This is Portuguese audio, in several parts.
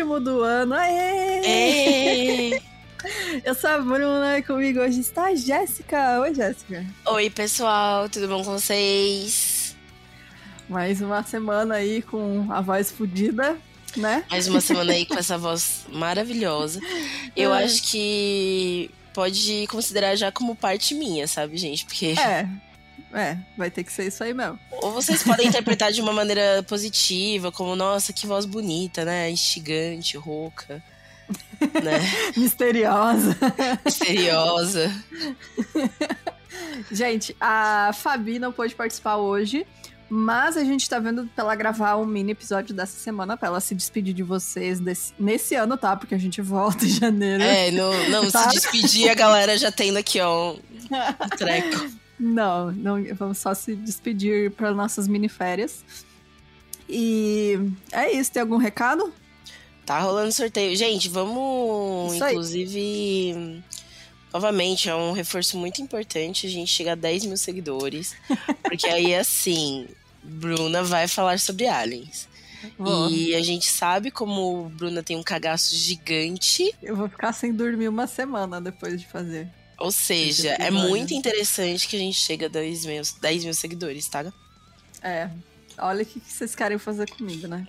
último do ano. Aê! Ei! Eu sou a Bruna e comigo hoje está a Jéssica. Oi, Jéssica. Oi, pessoal, tudo bom com vocês? Mais uma semana aí com a voz fodida, né? Mais uma semana aí com essa voz maravilhosa. Eu É. acho que pode considerar já como parte minha, sabe, gente? Porque É, é, vai ter que ser isso aí mesmo. ou vocês podem interpretar de uma maneira positiva, como, nossa, que voz bonita, né? Instigante, rouca, né? Misteriosa. Misteriosa. Gente, a Fabi não pôde participar hoje, mas a gente tá vendo pra ela gravar um mini episódio dessa semana pra ela se despedir de vocês desse- nesse ano, tá? Porque a gente volta em janeiro. É, não, não Tá. se despedir, a galera já tendo aqui, ó, um treco. Não, não, vamos só se despedir para nossas mini férias. E é isso, tem algum recado? Tá rolando sorteio. Gente, vamos, Isso aí. inclusive. Novamente, é um reforço muito importante a gente chegar a 10 mil seguidores. Porque aí, assim, Bruna vai falar sobre aliens. E a gente sabe como Bruna tem um cagaço gigante. Eu vou ficar sem dormir uma semana depois de fazer. Ou seja, é muito interessante que a gente chega a 10 mil, 10 mil seguidores, tá? É, olha o que que vocês querem fazer comigo, né?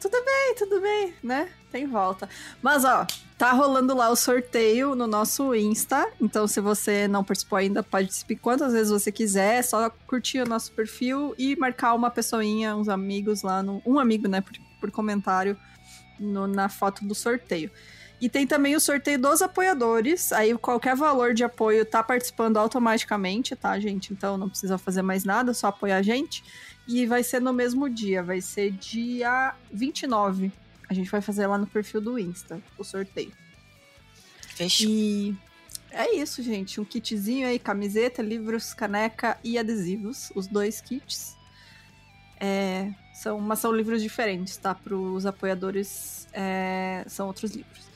Tudo bem, tudo bem, né? Tem volta. Mas, ó, tá rolando lá o sorteio no nosso Insta. Então, se você não participou ainda, participe quantas vezes você quiser. É só curtir o nosso perfil e marcar uma pessoinha, uns amigos lá no. Um amigo, né? Por, por comentário no- na foto do sorteio. E tem também o sorteio dos apoiadores. Aí qualquer valor de apoio tá participando automaticamente, tá, gente? Então não precisa fazer mais nada, só apoiar a gente. E vai ser no mesmo dia, vai ser dia 29. A gente vai fazer lá no perfil do Insta, o sorteio. Fechou. E é isso, gente. Um kitzinho aí, camiseta, livros, caneca e adesivos. Os dois kits. É, são, mas são livros diferentes, tá? Para os apoiadores, é, são outros livros.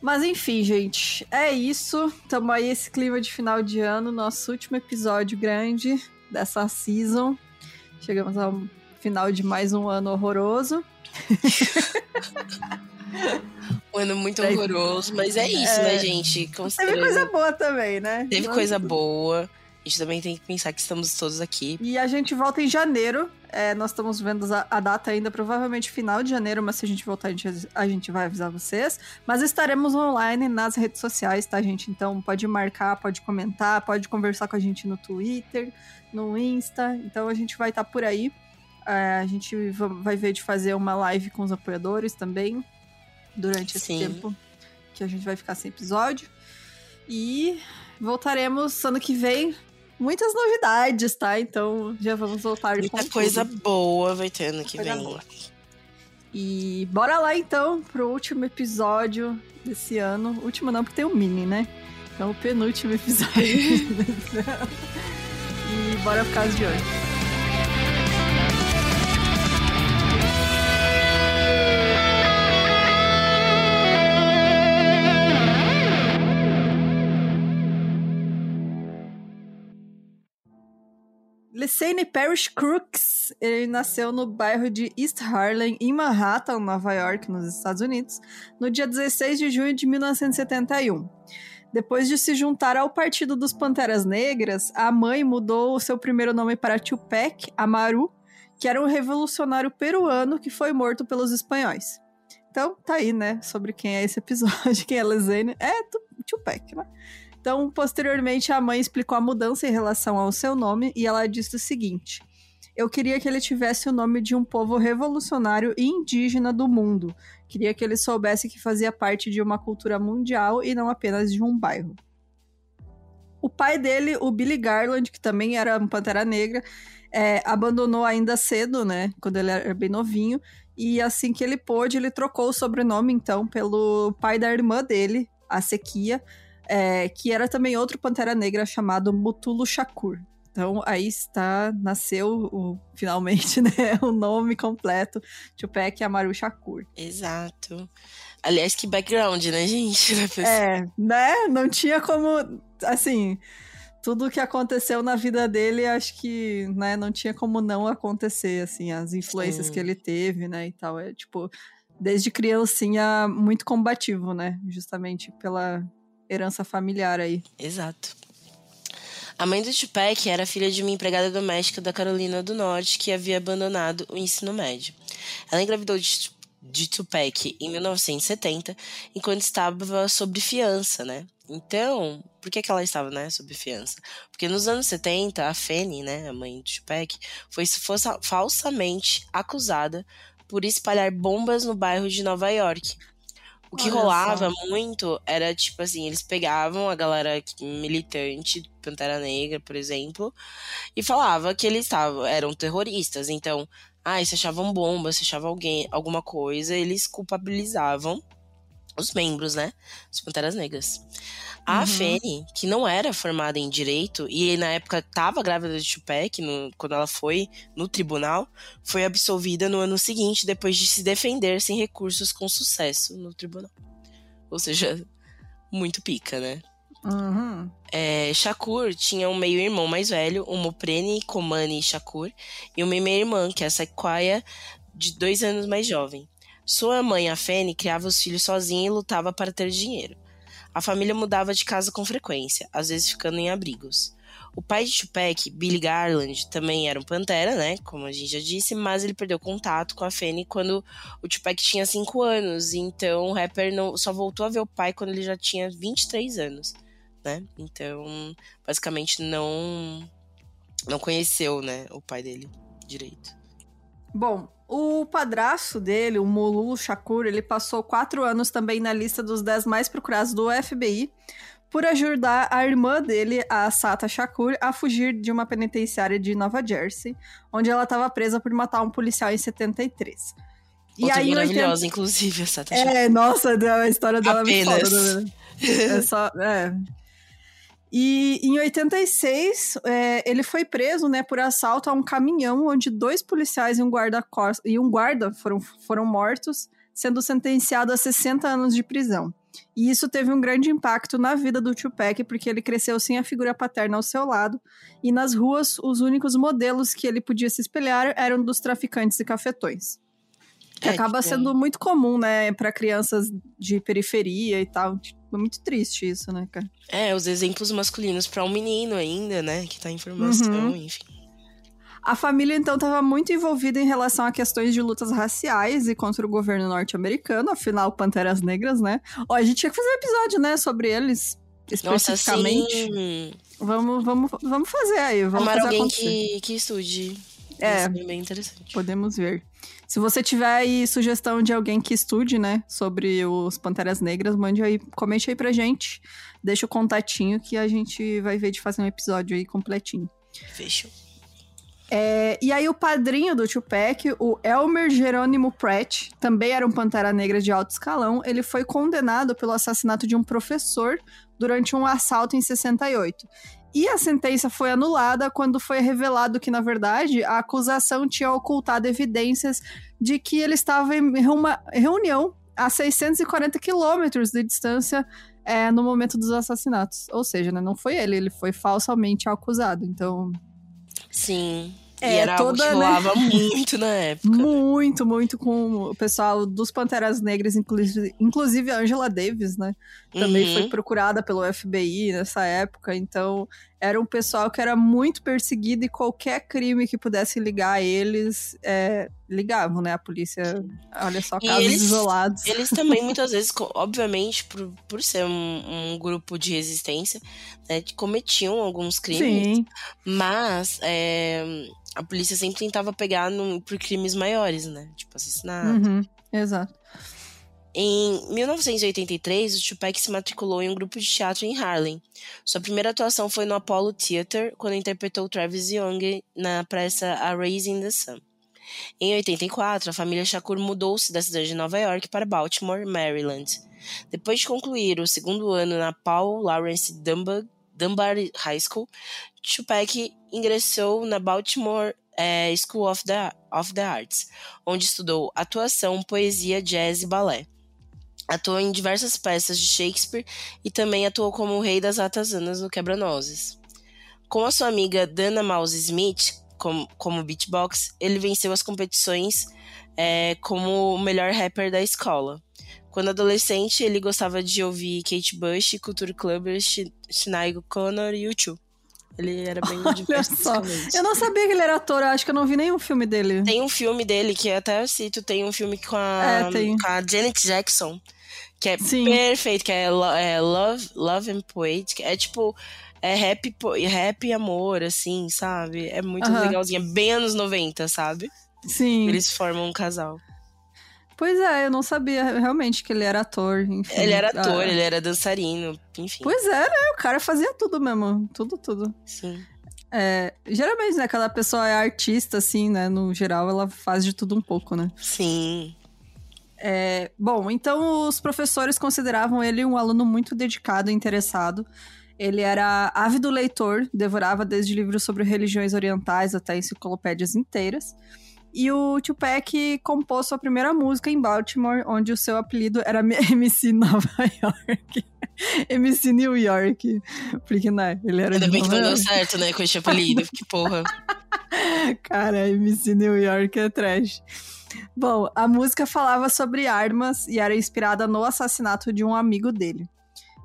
Mas enfim, gente, é isso. Tamo aí esse clima de final de ano, nosso último episódio grande dessa season. Chegamos ao final de mais um ano horroroso. Um ano muito horroroso, mas é isso, É. né, gente? Teve coisa boa também, né? Teve Nossa, coisa boa. A gente também tem que pensar que estamos todos aqui. E a gente volta em janeiro. É, nós estamos vendo a, a data ainda, provavelmente final de janeiro, mas se a gente voltar, a gente, a gente vai avisar vocês. Mas estaremos online nas redes sociais, tá, gente? Então pode marcar, pode comentar, pode conversar com a gente no Twitter, no Insta. Então a gente vai estar por aí. É, a gente va- vai ver de fazer uma live com os apoiadores também, durante esse Sim. tempo que a gente vai ficar sem episódio. E voltaremos ano que vem muitas novidades, tá? Então já vamos voltar com Muita tudo. coisa boa vai ter ano que Coisa vem. boa. E bora lá então pro último episódio desse ano. Último não, porque tem o mini, né? Então o penúltimo episódio desse ano. E bora ficar de olho. Lesane Parrish Crooks, ele nasceu no bairro de East Harlem, em Manhattan, Nova York, nos Estados Unidos, no dia 16 de junho de 1971. Depois de se juntar ao Partido dos Panteras Negras, a mãe mudou o seu primeiro nome para Tupac Amaru, que era um revolucionário peruano que foi morto pelos espanhóis. Então, tá aí, né, sobre quem é esse episódio, quem é Lesane. É Tu- Tupac, né? Então, posteriormente, a mãe explicou a mudança em relação ao seu nome e ela disse o seguinte: Eu queria que ele tivesse o nome de um povo revolucionário e indígena do mundo. Queria que ele soubesse que fazia parte de uma cultura mundial e não apenas de um bairro. O pai dele, o Billy Garland, que também era um Pantera Negra, é, abandonou ainda cedo, né? Quando ele era bem novinho. E assim que ele pôde, ele trocou o sobrenome, então, pelo pai da irmã dele, a Sequia, é, que era também outro Pantera Negra chamado Mutulo Shakur. Então aí está, nasceu o- finalmente, né, o nome completo, Tupac Amaru Shakur. Exato. Aliás, que background, né, gente? É, né, não tinha como, assim, tudo que aconteceu na vida dele, acho que, né, não tinha como não acontecer, assim, as influências Sim. que ele teve, né, e tal. É, tipo, desde criancinha, muito combativo, né, justamente pela herança familiar aí. Exato. A mãe do Tupac era filha de uma empregada doméstica da Carolina do Norte que havia abandonado o ensino médio. Ela engravidou de, de Tupac em 1970, enquanto estava sob fiança, né? Então, por que, que ela estava, né, sob fiança? Porque nos anos 70, a Fanny, né, a mãe de Tupac, foi falsamente acusada por espalhar bombas no bairro de Nova York. O que Olha rolava só. muito era, tipo assim, eles pegavam a galera militante, Pantera Negra, por exemplo, e falava que eles estavam, eram terroristas. Então, ah, se achavam bombas, se achava alguém, alguma coisa, eles culpabilizavam os membros, né? Os Panteras Negras. A uhum. Fanny, que não era formada em direito e na época estava grávida de Tupac, no, quando ela foi no tribunal, foi absolvida no ano seguinte depois de se defender sem recursos com sucesso no tribunal. Ou seja, muito pica, né? Uhum. É, Shakur tinha um meio-irmão mais velho, o Moprene Komani Shakur, e uma meia-irmã, que é a Sequoia, de dois anos mais jovem. Sua mãe, a Fanny, criava os filhos sozinha e lutava para ter dinheiro. A família mudava de casa com frequência, às vezes ficando em abrigos. O pai de Tupac, Billy Garland, também era um pantera, né? Como a gente já disse, mas ele perdeu contato com a Fanny quando o Tupac tinha 5 anos. Então o rapper não, só voltou a ver o pai quando ele já tinha 23 anos, né? Então, basicamente não não conheceu, né, o pai dele direito. Bom, o padrasto dele, o Mululu Shakur, ele passou quatro anos também na lista dos dez mais procurados do FBI por ajudar a irmã dele, a Sata Shakur, a fugir de uma penitenciária de Nova Jersey, onde ela estava presa por matar um policial em 73. E Outra aí, maravilhosa, 80... inclusive, a Sata Shakur. É, nossa, a história dela Apenas. é muito foda. Né? É só... É, e em 86, é, ele foi preso né, por assalto a um caminhão onde dois policiais e um guarda, e um guarda foram, foram mortos, sendo sentenciado a 60 anos de prisão. E isso teve um grande impacto na vida do Tupac, porque ele cresceu sem a figura paterna ao seu lado, e nas ruas os únicos modelos que ele podia se espelhar eram dos traficantes e cafetões. Que é, acaba tipo... sendo muito comum, né, para crianças de periferia e tal. É muito triste isso, né, cara? É, os exemplos masculinos para um menino ainda, né, que tá em formação, uhum. enfim. A família, então, estava muito envolvida em relação a questões de lutas raciais e contra o governo norte-americano, afinal, Panteras Negras, né? Ó, a gente tinha que fazer um episódio, né, sobre eles, especificamente. Nossa, vamos, vamos, vamos fazer aí. Vamos Amar fazer alguém que, que estude. É, é bem interessante. Podemos ver. Se você tiver aí sugestão de alguém que estude, né, sobre os Panteras Negras, mande aí, comente aí pra gente. Deixa o contatinho que a gente vai ver de fazer um episódio aí completinho. Fechou. É, e aí o padrinho do Tupac, o Elmer Jerônimo Pratt, também era um Pantera Negra de alto escalão. Ele foi condenado pelo assassinato de um professor durante um assalto em 68. E a sentença foi anulada quando foi revelado que, na verdade, a acusação tinha ocultado evidências de que ele estava em uma reunião a 640 quilômetros de distância é, no momento dos assassinatos. Ou seja, né, não foi ele, ele foi falsamente acusado. Então. Sim. É, e era toda, algo que né? rolava né? muito na época. Muito, muito com o pessoal dos Panteras Negras, inclusive, inclusive a Angela Davis, né? Também uhum. foi procurada pelo FBI nessa época. Então, era um pessoal que era muito perseguido e qualquer crime que pudesse ligar a eles, é, ligavam, né? A polícia, olha só, casos eles, isolados. Eles também, muitas vezes, obviamente, por, por ser um, um grupo de resistência, né, cometiam alguns crimes. Sim. Mas é, a polícia sempre tentava pegar no, por crimes maiores, né? Tipo assassinato. Uhum, exato. Em 1983, o Tupac se matriculou em um grupo de teatro em Harlem. Sua primeira atuação foi no Apollo Theater, quando interpretou Travis Young na peça A Raising the Sun. Em 84, a família Shakur mudou-se da cidade de Nova York para Baltimore, Maryland. Depois de concluir o segundo ano na Paul Lawrence Dunbar, Dunbar High School, Tupac ingressou na Baltimore é, School of the, of the Arts, onde estudou atuação, poesia, jazz e balé. Atuou em diversas peças de Shakespeare e também atuou como o rei das ratazanas no Quebra-Nozes. Com a sua amiga Dana Mouse Smith como, como beatbox, ele venceu as competições é, como o melhor rapper da escola. Quando adolescente, ele gostava de ouvir Kate Bush, Culture Clubbers, Shania Connor e U2. Ele era bem só. Eu não sabia que ele era ator, acho que eu não vi nenhum filme dele. Tem um filme dele que até eu cito, tem um filme com a, é, com a Janet Jackson, que é Sim. perfeito, que é, é, Love, Love and Poetic. É tipo, é rap, rap e amor, assim, sabe? É muito uh -huh. legalzinho, é bem anos 90, sabe? Sim. Eles formam um casal. Pois é, eu não sabia realmente que ele era ator, enfim. Ele era ator, ah. ele era dançarino, enfim. Pois é, né? O cara fazia tudo mesmo. Tudo, tudo. Sim. É, geralmente, né, aquela pessoa é artista, assim, né? No geral, ela faz de tudo um pouco, né? Sim. É, bom, então os professores consideravam ele um aluno muito dedicado e interessado. Ele era ávido leitor, devorava desde livros sobre religiões orientais até enciclopédias inteiras. E o Tupac compôs sua primeira música em Baltimore, onde o seu apelido era MC Nova York. MC New York. Porque, né, ele era Ainda bem que não deu certo, né, com esse apelido. que porra. Cara, MC New York é trash. Bom, a música falava sobre armas e era inspirada no assassinato de um amigo dele.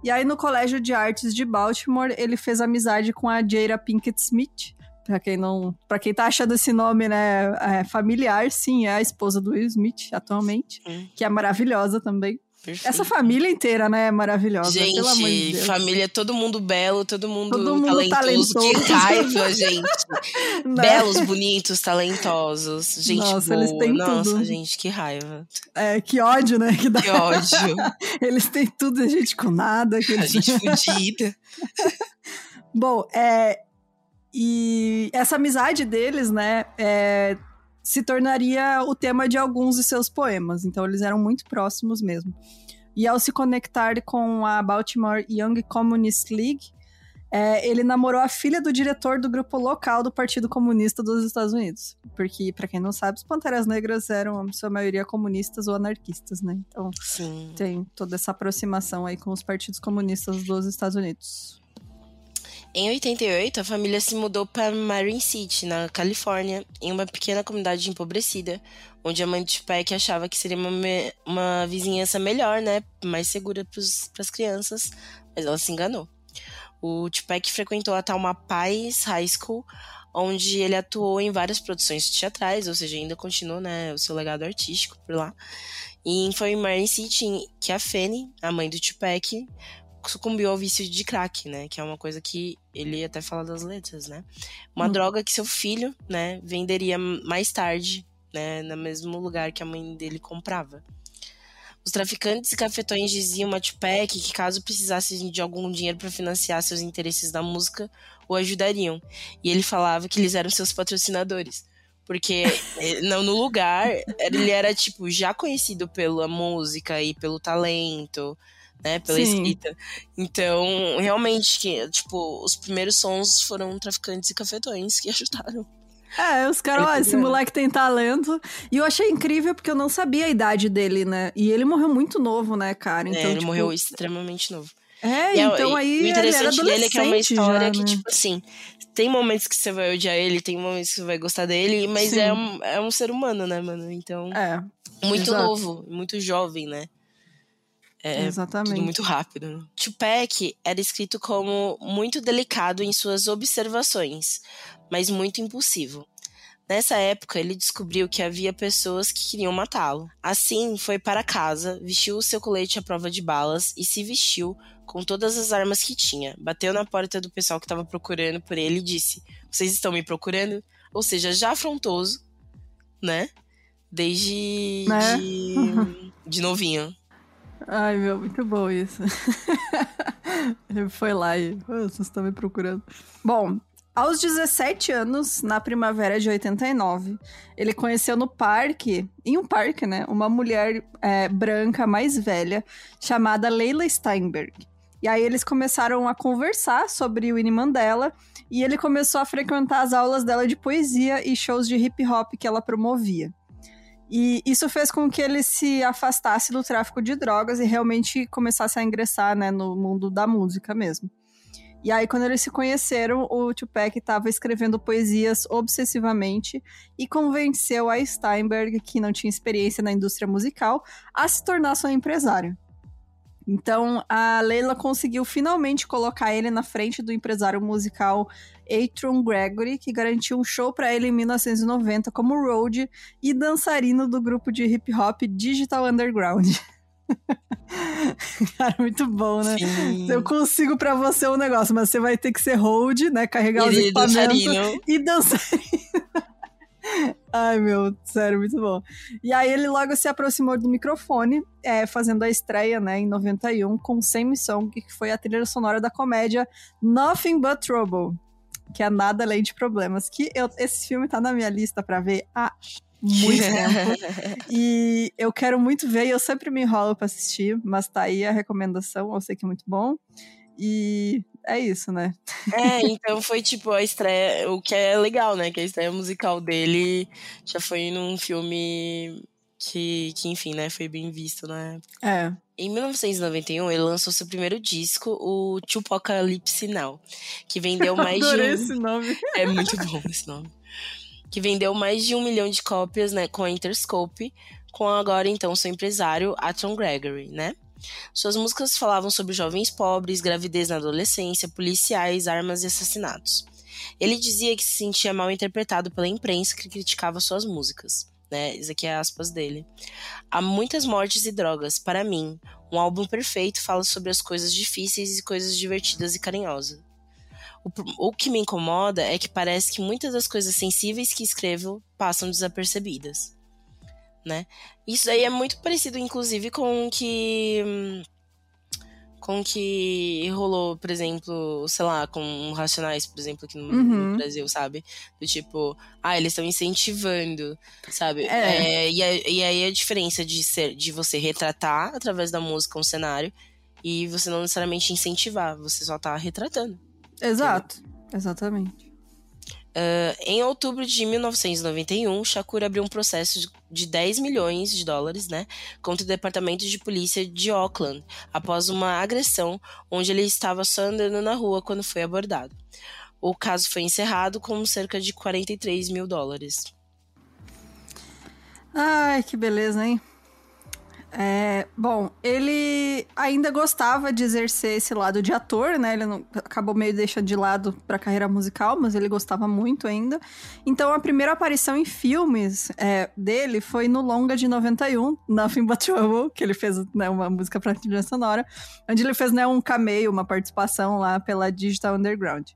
E aí, no Colégio de Artes de Baltimore, ele fez amizade com a Jada Pinkett Smith, Pra quem não. para quem tá achando esse nome, né? É familiar, sim, é a esposa do Will Smith atualmente. Hum. Que é maravilhosa também. Perfeito. Essa família inteira, né, é maravilhosa. Gente, de família, todo mundo belo, todo mundo, todo mundo talentoso. talentoso. Que raiva, gente. Belos, bonitos, talentosos. Gente Nossa, boa. Eles têm Nossa, tudo. gente, que raiva. É, que ódio, né? Que, dá... que ódio. eles têm tudo, a gente com nada. Que... A gente fodida. Bom, é, e essa amizade deles, né, é, se tornaria o tema de alguns de seus poemas. Então eles eram muito próximos mesmo. E ao se conectar com a Baltimore Young Communist League, é, ele namorou a filha do diretor do grupo local do Partido Comunista dos Estados Unidos. Porque, para quem não sabe, os Panteras Negras eram, em sua maioria, comunistas ou anarquistas, né? Então, Sim. tem toda essa aproximação aí com os partidos comunistas dos Estados Unidos. Em 88, a família se mudou para Marin City, na Califórnia, em uma pequena comunidade empobrecida, onde a mãe de Tupac achava que seria uma, uma vizinhança melhor, né, mais segura para as crianças, mas ela se enganou. O Tupac frequentou a Talma Pais High School, onde ele atuou em várias produções teatrais, ou seja, ainda continuou né, o seu legado artístico por lá. E foi em Marin City que a Fanny, a mãe do Tupac, sucumbiu ao vício de crack, né? Que é uma coisa que ele até fala das letras, né? Uma hum. droga que seu filho, né, venderia mais tarde, né, no mesmo lugar que a mãe dele comprava. Os traficantes e cafetões diziam a Tupac que caso precisasse de algum dinheiro para financiar seus interesses na música, o ajudariam. E ele falava que eles eram seus patrocinadores. Porque eh, no lugar, ele era, tipo, já conhecido pela música e pelo talento, né, pela Sim. escrita. Então, realmente, que, tipo, os primeiros sons foram traficantes e cafetões que ajudaram. É, os caras, ó, esse moleque tem talento. E eu achei incrível porque eu não sabia a idade dele, né? E ele morreu muito novo, né, cara? Então, é, ele tipo... morreu extremamente novo. É, e é, então aí. O interessante dele é que é uma história já, que, né? tipo assim, tem momentos que você vai odiar ele, tem momentos que você vai gostar dele, mas é um, é um ser humano, né, mano? Então. É. Muito exato. novo, muito jovem, né? É Exatamente. tudo muito rápido. Né? Tupac era escrito como muito delicado em suas observações, mas muito impulsivo. Nessa época, ele descobriu que havia pessoas que queriam matá-lo. Assim, foi para casa, vestiu o seu colete à prova de balas e se vestiu com todas as armas que tinha. Bateu na porta do pessoal que estava procurando por ele e disse: Vocês estão me procurando? Ou seja, já afrontoso, né? Desde né? De, de novinho. Ai, meu, muito bom isso. Ele foi lá e. Oh, vocês estão me procurando. Bom, aos 17 anos, na primavera de 89, ele conheceu no parque, em um parque, né, uma mulher é, branca mais velha chamada Leila Steinberg. E aí eles começaram a conversar sobre o Winnie Mandela e ele começou a frequentar as aulas dela de poesia e shows de hip hop que ela promovia. E isso fez com que ele se afastasse do tráfico de drogas e realmente começasse a ingressar né, no mundo da música mesmo. E aí, quando eles se conheceram, o Tupac estava escrevendo poesias obsessivamente e convenceu a Steinberg, que não tinha experiência na indústria musical, a se tornar seu empresário. Então, a Leila conseguiu finalmente colocar ele na frente do empresário musical Atron Gregory, que garantiu um show para ele em 1990 como road e dançarino do grupo de hip hop Digital Underground. Cara, muito bom, né? Sim. Eu consigo para você um negócio, mas você vai ter que ser hold, né? Carregar e os equipamentos dançarino. e dançarino. Ai, meu, sério, muito bom. E aí ele logo se aproximou do microfone, é, fazendo a estreia, né, em 91, com Same Song, que foi a trilha sonora da comédia Nothing But Trouble, que é Nada Além de Problemas, que eu, esse filme tá na minha lista para ver há muito tempo. e eu quero muito ver, e eu sempre me enrolo para assistir, mas tá aí a recomendação, eu sei que é muito bom. E é isso, né? É, então foi tipo a estreia, o que é legal, né? Que a estreia musical dele já foi num filme que, que enfim, né, foi bem visto né? É. Em 1991, ele lançou seu primeiro disco, o Tupacalypse Now, que vendeu mais de um... esse nome. É muito bom esse nome. Que vendeu mais de um milhão de cópias, né, com a Interscope, com agora então seu empresário, Aton Gregory, né? Suas músicas falavam sobre jovens pobres, gravidez na adolescência, policiais, armas e assassinatos. Ele dizia que se sentia mal interpretado pela imprensa que criticava suas músicas. Né? Isso aqui é aspas dele. Há muitas mortes e drogas. Para mim, um álbum perfeito fala sobre as coisas difíceis e coisas divertidas e carinhosas. O, o que me incomoda é que parece que muitas das coisas sensíveis que escrevo passam desapercebidas né? Isso aí é muito parecido, inclusive, com o que. Com que rolou, por exemplo, sei lá, com Racionais, por exemplo, aqui no, uhum. no Brasil, sabe? Do tipo, ah, eles estão incentivando, sabe? É. É, e, a, e aí a diferença de, ser, de você retratar através da música um cenário e você não necessariamente incentivar, você só tá retratando. Exato, entendeu? exatamente. Uh, em outubro de 1991, Shakur abriu um processo de 10 milhões de dólares né, contra o Departamento de Polícia de Auckland, após uma agressão onde ele estava só andando na rua quando foi abordado. O caso foi encerrado com cerca de 43 mil dólares. Ai, que beleza, hein? É, bom, ele ainda gostava de exercer esse lado de ator, né? Ele não, acabou meio deixando de lado pra carreira musical, mas ele gostava muito ainda. Então, a primeira aparição em filmes é, dele foi no longa de 91, Nothing But Trouble, que ele fez né, uma música pra trilha sonora, onde ele fez né, um cameo, uma participação lá pela Digital Underground.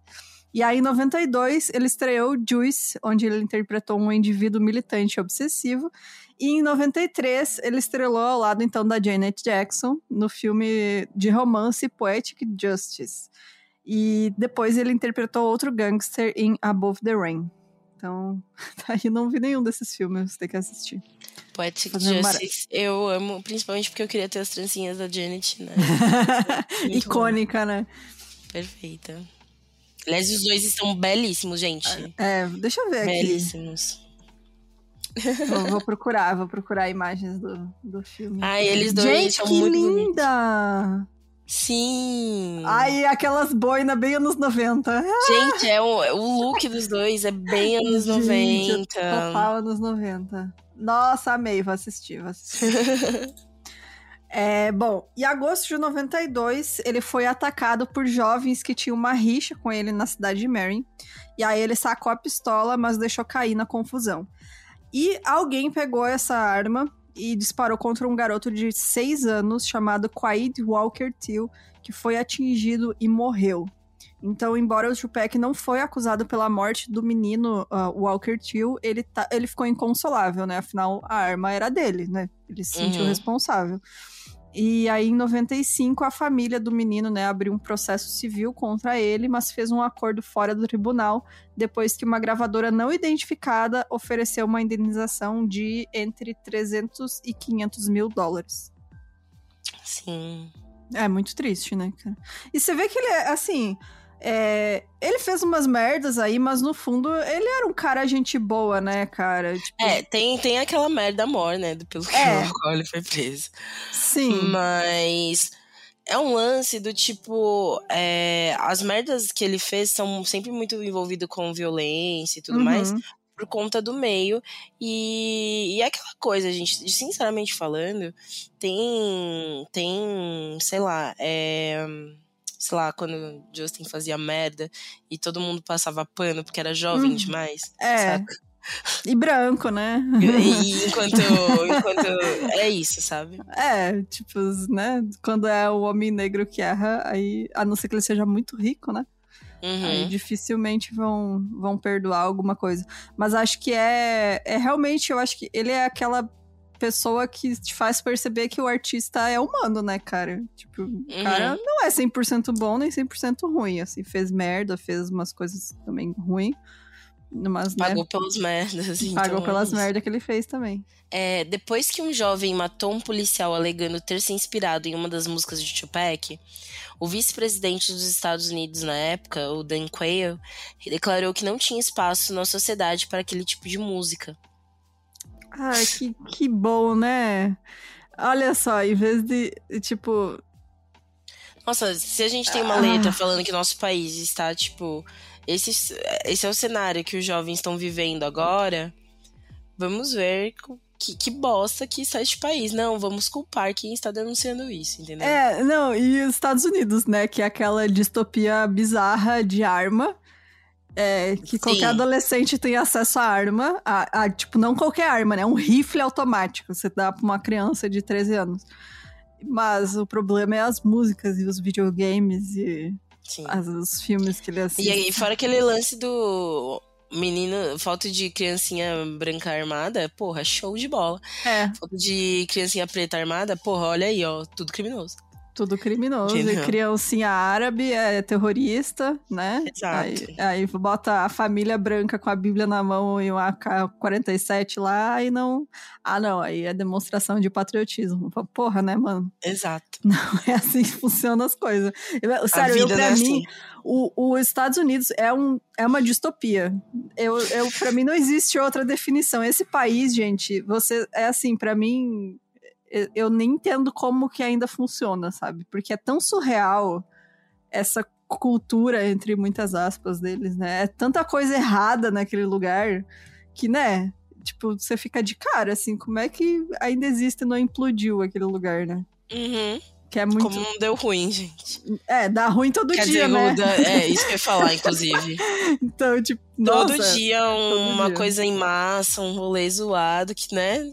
E aí, em 92, ele estreou Juice, onde ele interpretou um indivíduo militante obsessivo. E em 93, ele estrelou ao lado, então, da Janet Jackson, no filme de romance Poetic Justice. E depois ele interpretou outro gangster em Above the Rain. Então, tá aí, não vi nenhum desses filmes, tem que assistir. Poetic Justice, eu amo, principalmente porque eu queria ter as trancinhas da Janet, né? Icônica, bom. né? Perfeita. Aliás, os dois estão belíssimos, gente. É, deixa eu ver belíssimos. aqui. Belíssimos. Vou, vou, procurar, vou procurar imagens do, do filme. Ai, eles dois gente, que muito linda! Bonitos. Sim! Ai, aquelas boinas bem anos 90. Gente, é o, o look dos dois é bem anos Gente, 90. Total anos 90. Nossa, amei, vou assistir, vou assistir. É, bom, em agosto de 92, ele foi atacado por jovens que tinham uma rixa com ele na cidade de Marin. E aí ele sacou a pistola, mas deixou cair na confusão. E alguém pegou essa arma e disparou contra um garoto de 6 anos chamado Quaid Walker Till, que foi atingido e morreu. Então, embora o Tupac não foi acusado pela morte do menino uh, Walker Till, ele, tá, ele ficou inconsolável, né? Afinal, a arma era dele, né? Ele se sentiu uhum. responsável. E aí, em 95, a família do menino, né, abriu um processo civil contra ele, mas fez um acordo fora do tribunal, depois que uma gravadora não identificada ofereceu uma indenização de entre 300 e 500 mil dólares. Sim. É muito triste, né, cara? E você vê que ele é, assim, é, ele fez umas merdas aí, mas no fundo ele era um cara gente boa, né, cara? Tipo... É, tem, tem aquela merda amor, né? Pelo que é. qual ele foi preso. Sim. Mas é um lance do tipo. É, as merdas que ele fez são sempre muito envolvidas com violência e tudo uhum. mais, por conta do meio. E, e é aquela coisa, gente, sinceramente falando, tem. Tem, sei lá, é sei lá, quando Justin fazia merda e todo mundo passava pano porque era jovem hum, demais. É. Saca? E branco, né? E, enquanto, enquanto. É isso, sabe? É, tipo, né? Quando é o homem negro que erra, aí, a não ser que ele seja muito rico, né? Uhum. Aí dificilmente vão, vão perdoar alguma coisa. Mas acho que é, é realmente, eu acho que ele é aquela pessoa que te faz perceber que o artista é humano, né, cara? Tipo, uhum. o cara não é 100% bom nem 100% ruim, assim, fez merda, fez umas coisas também ruins. Mas, né, Pagou né, pelas merdas. Então pagou pelas é merdas que ele fez também. É, depois que um jovem matou um policial alegando ter se inspirado em uma das músicas de Tupac, o vice-presidente dos Estados Unidos na época, o Dan Quayle, declarou que não tinha espaço na sociedade para aquele tipo de música. Ai, que, que bom, né? Olha só, em vez de, tipo... Nossa, se a gente tem uma letra ah. falando que nosso país está, tipo esse, esse é o cenário que os jovens estão vivendo agora. Vamos ver que, que bosta que está este país. Não, vamos culpar quem está denunciando isso, entendeu? É, não, e os Estados Unidos, né? Que é aquela distopia bizarra de arma. É, que Sim. qualquer adolescente tem acesso à arma. A, a, tipo, não qualquer arma, né? Um rifle automático. Você dá pra uma criança de 13 anos. Mas o problema é as músicas e os videogames e. As, os filmes que ele assiste. E aí, fora aquele lance do menino, foto de criancinha branca armada, porra, show de bola. É. Foto de criancinha preta armada, porra, olha aí, ó, tudo criminoso. Tudo criminoso. Genial. E criancinha árabe é terrorista, né? Exato. Aí, aí bota a família branca com a Bíblia na mão e um AK-47 lá e não. Ah, não, aí é demonstração de patriotismo. Porra, né, mano? Exato. Não é assim que funcionam as coisas. Eu, sério, eu, pra é mim, assim. os Estados Unidos é, um, é uma distopia. Eu, eu, pra mim não existe outra definição. Esse país, gente, você. É assim, para mim eu nem entendo como que ainda funciona, sabe? Porque é tão surreal essa cultura, entre muitas aspas, deles, né? É tanta coisa errada naquele lugar que, né? Tipo, você fica de cara, assim, como é que ainda existe e não implodiu aquele lugar, né? Uhum. Que é muito... Como não deu ruim, gente. É, dá ruim todo Quer dia, dizer, né? Da... É, isso que eu ia falar, inclusive. então, tipo, Todo nossa, dia um, uma dia. coisa em massa, um rolê zoado, que, né?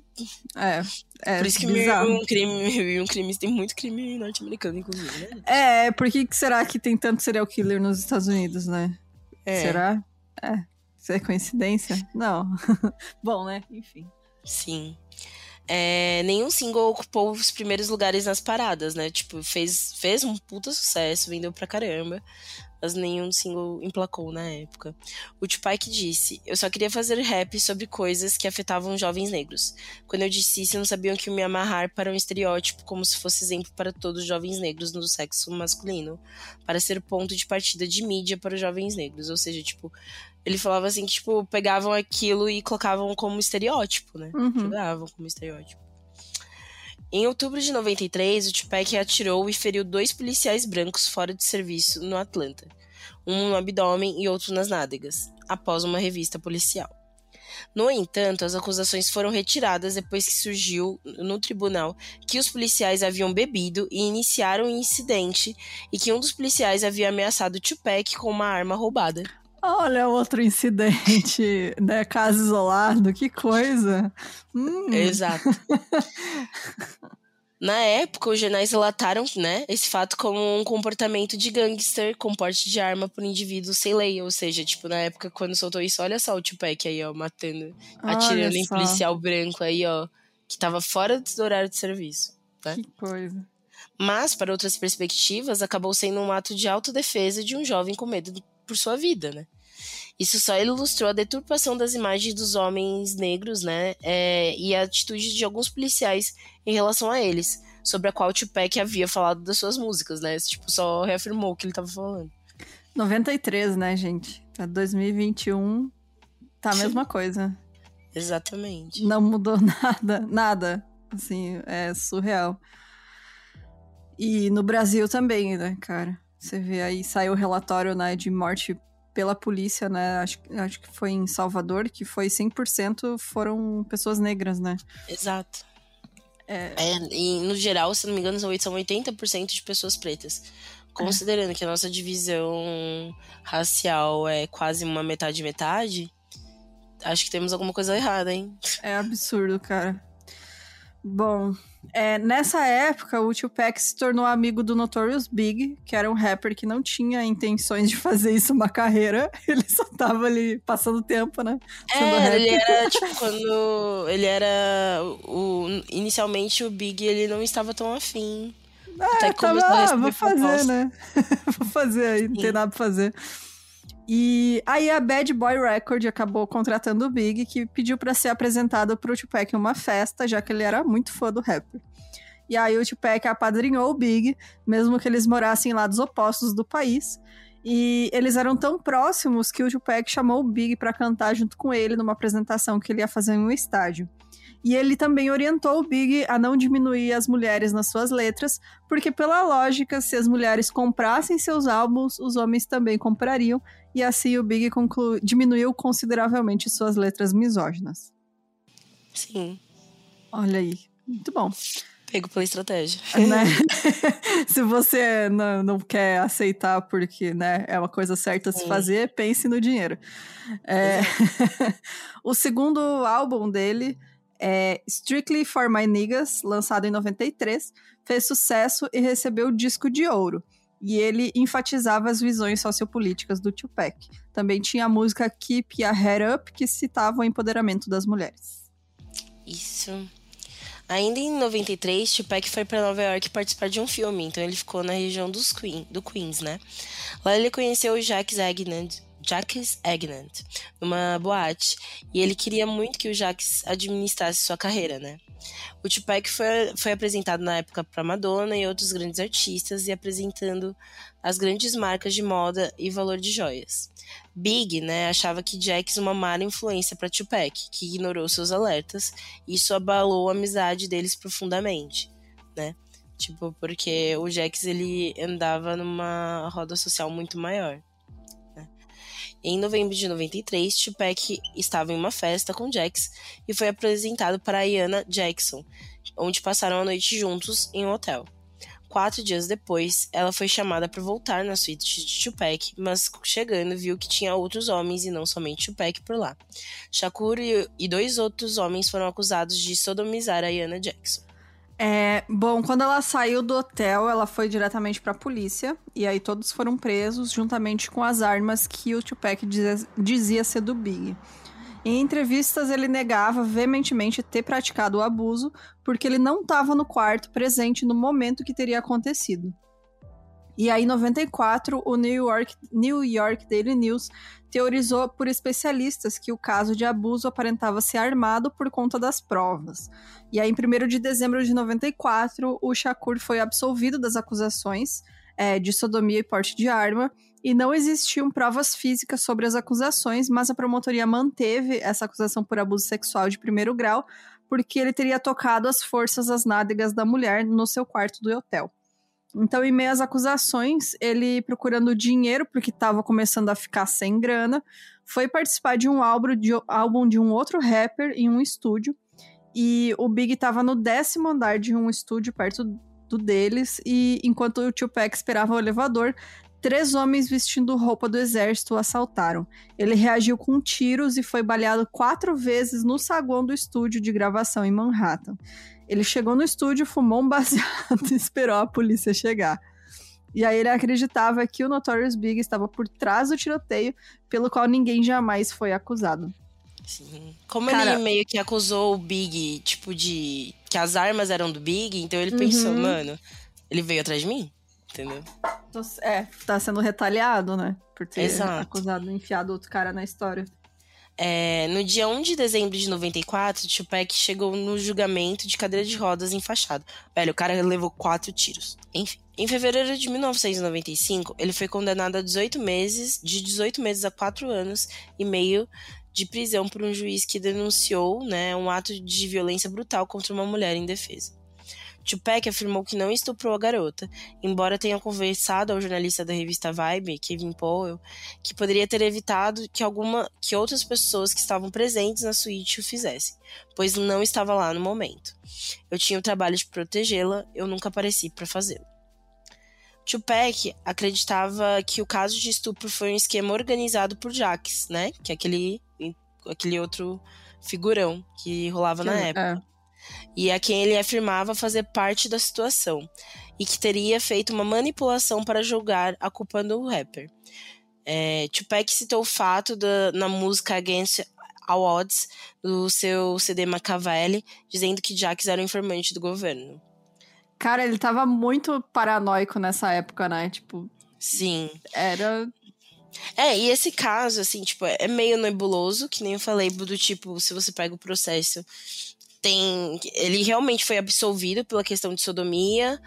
É, é Por isso que bizarro. um crime, um crime, tem muito crime norte-americano, inclusive, né? É, por que será que tem tanto serial killer nos Estados Unidos, né? É. Será? É. Isso é coincidência? Não. Bom, né? Enfim. Sim. É, nenhum single ocupou os primeiros lugares nas paradas, né? Tipo, fez, fez um puta sucesso, vendeu pra caramba mas nenhum single emplacou na época. O Tupac disse: Eu só queria fazer rap sobre coisas que afetavam jovens negros. Quando eu disse isso, não sabiam que me amarrar para um estereótipo como se fosse exemplo para todos os jovens negros no sexo masculino, para ser ponto de partida de mídia para os jovens negros. Ou seja, tipo, ele falava assim que, tipo, pegavam aquilo e colocavam como estereótipo, né? Uhum. Jogavam como estereótipo. Em outubro de 93, o Tupac atirou e feriu dois policiais brancos fora de serviço no Atlanta, um no abdômen e outro nas nádegas, após uma revista policial. No entanto, as acusações foram retiradas depois que surgiu no tribunal que os policiais haviam bebido e iniciaram o incidente e que um dos policiais havia ameaçado Tupac com uma arma roubada. Olha outro incidente, né? Caso isolado, que coisa. Hum. Exato. Na época, os jornais relataram né, esse fato como um comportamento de gangster com porte de arma por indivíduo sem lei. Ou seja, tipo, na época, quando soltou isso, olha só o Tupac aí, ó, matando, Olha atirando em só. policial branco aí, ó, que tava fora do horário de serviço. Né? Que coisa. Mas, para outras perspectivas, acabou sendo um ato de autodefesa de um jovem com medo por sua vida, né? Isso só ilustrou a deturpação das imagens dos homens negros, né? É, e a atitude de alguns policiais em relação a eles, sobre a qual o Tupac havia falado das suas músicas, né? Tipo, só reafirmou o que ele tava falando. 93, né, gente? Pra 2021, tá a mesma coisa. Exatamente. Não mudou nada, nada. Assim, é surreal. E no Brasil também, né, cara? Você vê aí, saiu o relatório né, de morte pela polícia, né? Acho, acho que foi em Salvador, que foi 100% foram pessoas negras, né? Exato. É... é e no geral, se não me engano, são 80% de pessoas pretas. Considerando é. que a nossa divisão racial é quase uma metade-metade, acho que temos alguma coisa errada, hein? É absurdo, cara. Bom, é, nessa época, o Tupac se tornou amigo do Notorious Big, que era um rapper que não tinha intenções de fazer isso uma carreira. Ele só tava ali passando tempo, né? É, ele era, tipo, quando ele era. O, inicialmente o Big ele não estava tão afim. Ah, Até tava, ah, vou fazer, né? vou fazer aí, não Sim. tem nada pra fazer. E aí a Bad Boy Record acabou contratando o Big, que pediu para ser apresentado pro Tupac em uma festa, já que ele era muito fã do rapper. E aí o Tupac apadrinhou o Big, mesmo que eles morassem lados opostos do país. E eles eram tão próximos que o Tupac chamou o Big para cantar junto com ele numa apresentação que ele ia fazer em um estádio. E ele também orientou o Big a não diminuir as mulheres nas suas letras, porque, pela lógica, se as mulheres comprassem seus álbuns, os homens também comprariam, e assim o Big conclu... diminuiu consideravelmente suas letras misóginas. Sim. Olha aí, muito bom. Pego pela estratégia. Né? se você não, não quer aceitar porque né, é uma coisa certa a se fazer, pense no dinheiro. É... o segundo álbum dele é Strictly for My Niggas, lançado em 93, fez sucesso e recebeu disco de ouro. E ele enfatizava as visões sociopolíticas do Tupac. Também tinha a música Keep Your Head Up, que citava o empoderamento das mulheres. Isso. Ainda em 93, Tupac foi para Nova York participar de um filme, então ele ficou na região dos Queen, do Queens, né? Lá ele conheceu o Jacques Agnand, Jacques Agnand, numa boate, e ele queria muito que o Jacques administrasse sua carreira, né? O Tupac foi, foi apresentado na época para Madonna e outros grandes artistas e apresentando as grandes marcas de moda e valor de joias. Big, né, achava que Jax uma má influência para Tupac, que ignorou seus alertas, e isso abalou a amizade deles profundamente, né? Tipo, porque o Jax ele andava numa roda social muito maior. Em novembro de 93, Tupac estava em uma festa com Jax e foi apresentado para Iana Jackson, onde passaram a noite juntos em um hotel. Quatro dias depois, ela foi chamada para voltar na suíte de Tupac, mas chegando viu que tinha outros homens e não somente Tupac por lá. Shakur e dois outros homens foram acusados de sodomizar a Iana Jackson. É, bom, quando ela saiu do hotel, ela foi diretamente para a polícia e aí todos foram presos juntamente com as armas que o Tupac dizia, dizia ser do Big. Em entrevistas, ele negava veementemente ter praticado o abuso porque ele não estava no quarto presente no momento que teria acontecido. E aí, em 94, o New York, New York Daily News teorizou por especialistas que o caso de abuso aparentava ser armado por conta das provas. E aí, em 1 de dezembro de 94, o Shakur foi absolvido das acusações é, de sodomia e porte de arma, e não existiam provas físicas sobre as acusações, mas a promotoria manteve essa acusação por abuso sexual de primeiro grau, porque ele teria tocado as forças às nádegas da mulher no seu quarto do hotel. Então, em meio às acusações, ele procurando dinheiro, porque estava começando a ficar sem grana, foi participar de um álbum de, álbum de um outro rapper em um estúdio. E o Big estava no décimo andar de um estúdio perto do deles. E enquanto o Tupac esperava o elevador, três homens vestindo roupa do exército o assaltaram. Ele reagiu com tiros e foi baleado quatro vezes no saguão do estúdio de gravação em Manhattan. Ele chegou no estúdio, fumou um baseado e esperou a polícia chegar. E aí ele acreditava que o Notorious Big estava por trás do tiroteio, pelo qual ninguém jamais foi acusado. Sim. Como Cara, ele meio que acusou o Big, tipo, de. que as armas eram do Big, então ele uhum. pensou, mano, ele veio atrás de mim? Entendeu? É, tá sendo retaliado, né? Por ter Exato. acusado, enfiado outro cara na história. É, no dia 1 de dezembro de 94, Tupac chegou no julgamento de cadeira de rodas enfaixado. Velho, o cara levou quatro tiros. Enfim. Em fevereiro de 1995, ele foi condenado a 18 meses, de 18 meses a 4 anos e meio de prisão por um juiz que denunciou né, um ato de violência brutal contra uma mulher indefesa. Tupac afirmou que não estuprou a garota, embora tenha conversado ao jornalista da revista Vibe, Kevin Powell, que poderia ter evitado que alguma que outras pessoas que estavam presentes na suíte o fizessem, pois não estava lá no momento. Eu tinha o trabalho de protegê-la, eu nunca apareci para fazê-lo. Tupac acreditava que o caso de estupro foi um esquema organizado por Jax, né? Que é aquele, aquele outro figurão que rolava que, na época. É e a quem ele afirmava fazer parte da situação, e que teria feito uma manipulação para julgar a culpa do rapper. É, Tupac citou o fato da, na música Against All Odds do seu CD Machiavelli, dizendo que Jax era um informante do governo. Cara, ele tava muito paranoico nessa época, né? Tipo. Sim. Era. É, e esse caso, assim, tipo, é meio nebuloso, que nem eu falei, do tipo, se você pega o processo tem. Ele realmente foi absolvido pela questão de sodomia,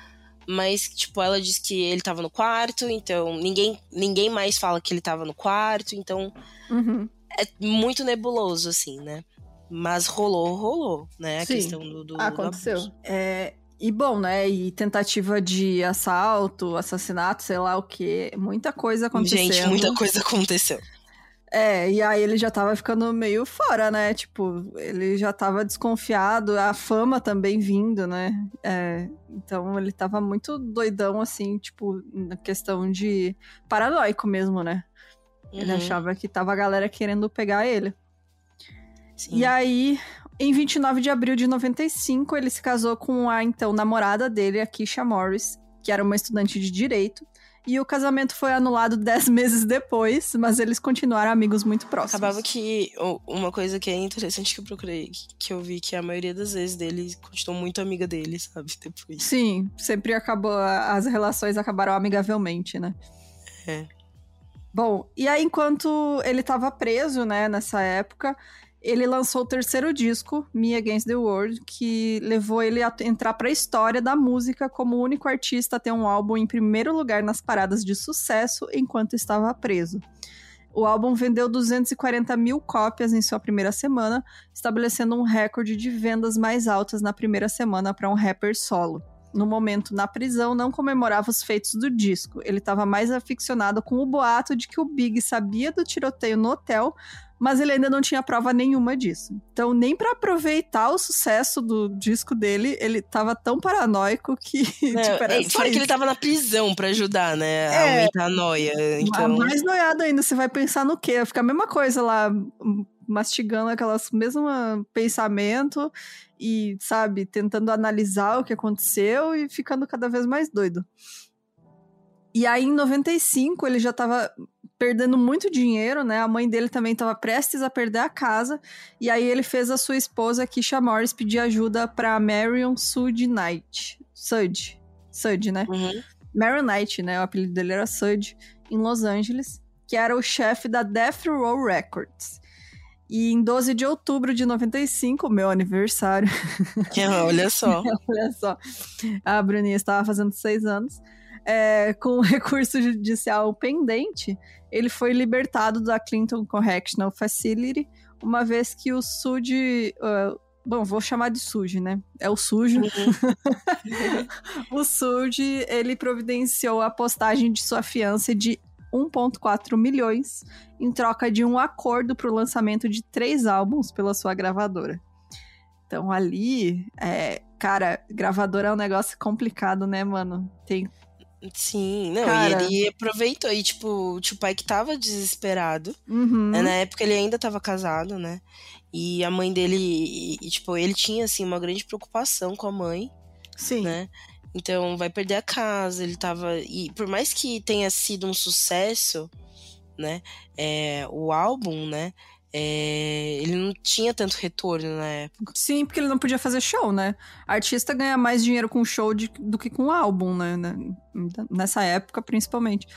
mas, tipo, ela diz que ele tava no quarto, então ninguém, ninguém mais fala que ele tava no quarto, então. Uhum. É muito nebuloso, assim, né? Mas rolou, rolou, né? A Sim, questão do. do aconteceu. Do é, e bom, né? E tentativa de assalto, assassinato, sei lá o que. Muita coisa aconteceu. Gente, muita coisa aconteceu. É, e aí ele já tava ficando meio fora, né? Tipo, ele já tava desconfiado, a fama também vindo, né? É, então ele tava muito doidão, assim, tipo, na questão de paranoico mesmo, né? Uhum. Ele achava que tava a galera querendo pegar ele. Sim. E aí, em 29 de abril de 95, ele se casou com a então namorada dele, a Kisha Morris, que era uma estudante de direito. E o casamento foi anulado dez meses depois, mas eles continuaram amigos muito próximos. Acabava que uma coisa que é interessante que eu procurei, que eu vi que a maioria das vezes dele continuou muito amiga dele, sabe? Depois. Sim, sempre acabou, as relações acabaram amigavelmente, né? É. Bom, e aí enquanto ele estava preso, né, nessa época, ele lançou o terceiro disco, Me Against the World, que levou ele a entrar para a história da música como o único artista a ter um álbum em primeiro lugar nas paradas de sucesso enquanto estava preso. O álbum vendeu 240 mil cópias em sua primeira semana, estabelecendo um recorde de vendas mais altas na primeira semana para um rapper solo. No momento, na prisão, não comemorava os feitos do disco. Ele estava mais aficionado com o boato de que o Big sabia do tiroteio no hotel, mas ele ainda não tinha prova nenhuma disso. Então, nem para aproveitar o sucesso do disco dele, ele tava tão paranoico que. Não, tipo, era é, fora que ele tava na prisão para ajudar, né? A é, aumentar a noia. Então... Mais noiado ainda, você vai pensar no quê? Fica a mesma coisa lá, mastigando aquelas mesmo pensamento e, sabe, tentando analisar o que aconteceu e ficando cada vez mais doido. E aí, em 95, ele já tava perdendo muito dinheiro, né? A mãe dele também estava prestes a perder a casa. E aí ele fez a sua esposa, Kisha Morris, pedir ajuda para Marion Sud Knight. Sud. Sud, né? Uhum. Marion Knight, né? O apelido dele era Sud, em Los Angeles, que era o chefe da Death Row Records. E em 12 de outubro de 95, meu aniversário. olha só. olha só. A Bruninha estava fazendo seis anos. É, com recurso judicial pendente, ele foi libertado da Clinton Correctional Facility, uma vez que o SUD. Uh, bom, vou chamar de SUD, né? É o sujo. Uhum. o SUD, ele providenciou a postagem de sua fiança de 1,4 milhões em troca de um acordo para o lançamento de três álbuns pela sua gravadora. Então ali, é, cara, gravadora é um negócio complicado, né, mano? Tem Sim, não, Cara... e ele aproveitou, e tipo, o pai que tava desesperado, uhum. né, na época ele ainda tava casado, né, e a mãe dele, e, e, tipo, ele tinha, assim, uma grande preocupação com a mãe, Sim. né, então vai perder a casa, ele tava, e por mais que tenha sido um sucesso, né, é, o álbum, né, é, ele não tinha tanto retorno na época. Sim, porque ele não podia fazer show, né? Artista ganha mais dinheiro com show de, do que com álbum, né? Nessa época, principalmente.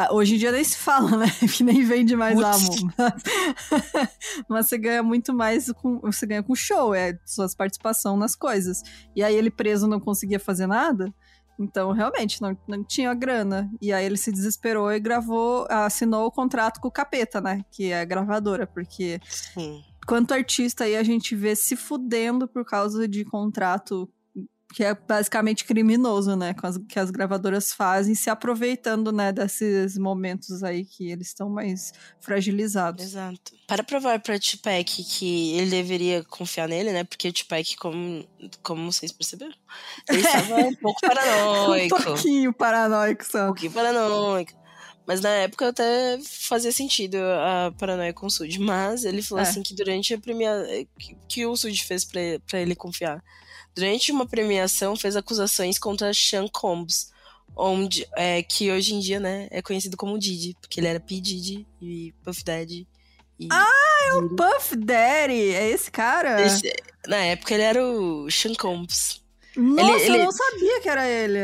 Ah, hoje em dia nem se fala, né? Que nem vende mais Putz. álbum. Mas você ganha muito mais com. Você ganha com show, é suas participação nas coisas. E aí ele preso não conseguia fazer nada. Então, realmente, não, não tinha grana. E aí ele se desesperou e gravou, assinou o contrato com o Capeta, né? Que é a gravadora, porque. Sim. Quanto artista aí a gente vê se fudendo por causa de contrato que é basicamente criminoso, né? As, que as gravadoras fazem, se aproveitando, né, desses momentos aí que eles estão mais fragilizados. Exato. Para provar para Tupac que ele deveria confiar nele, né? Porque o Tupac, como, como vocês perceberam, ele estava um pouco paranoico. um pouquinho paranoico, só. Um pouquinho paranoico. Mas na época até fazia sentido a paranoia com o Sud. Mas ele falou é. assim que durante a premiação. Que, que o Sud fez para ele confiar? Durante uma premiação, fez acusações contra Sean Combs, onde, é, que hoje em dia né, é conhecido como Didi, porque ele era P. Didi e Puff Daddy. E ah, é o Puff Daddy! É esse cara? Esse, na época ele era o Sean Combs. Nossa, ele, ele... eu não sabia que era ele.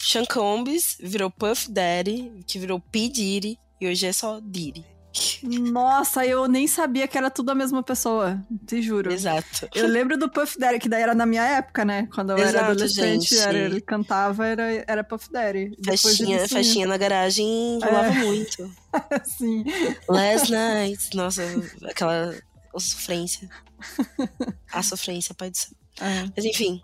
Sean Combs virou Puff Daddy, que virou P. Diddy, e hoje é só Diddy. Nossa, eu nem sabia que era tudo a mesma pessoa, te juro. Exato. Eu lembro do Puff Daddy, que daí era na minha época, né? Quando eu Exato, era adolescente, era, ele cantava, era, era Puff Daddy. Festinha, festinha na garagem rolava é. muito. Sim. Last night, nossa, aquela sofrência. A sofrência, pai do céu. É. Mas enfim,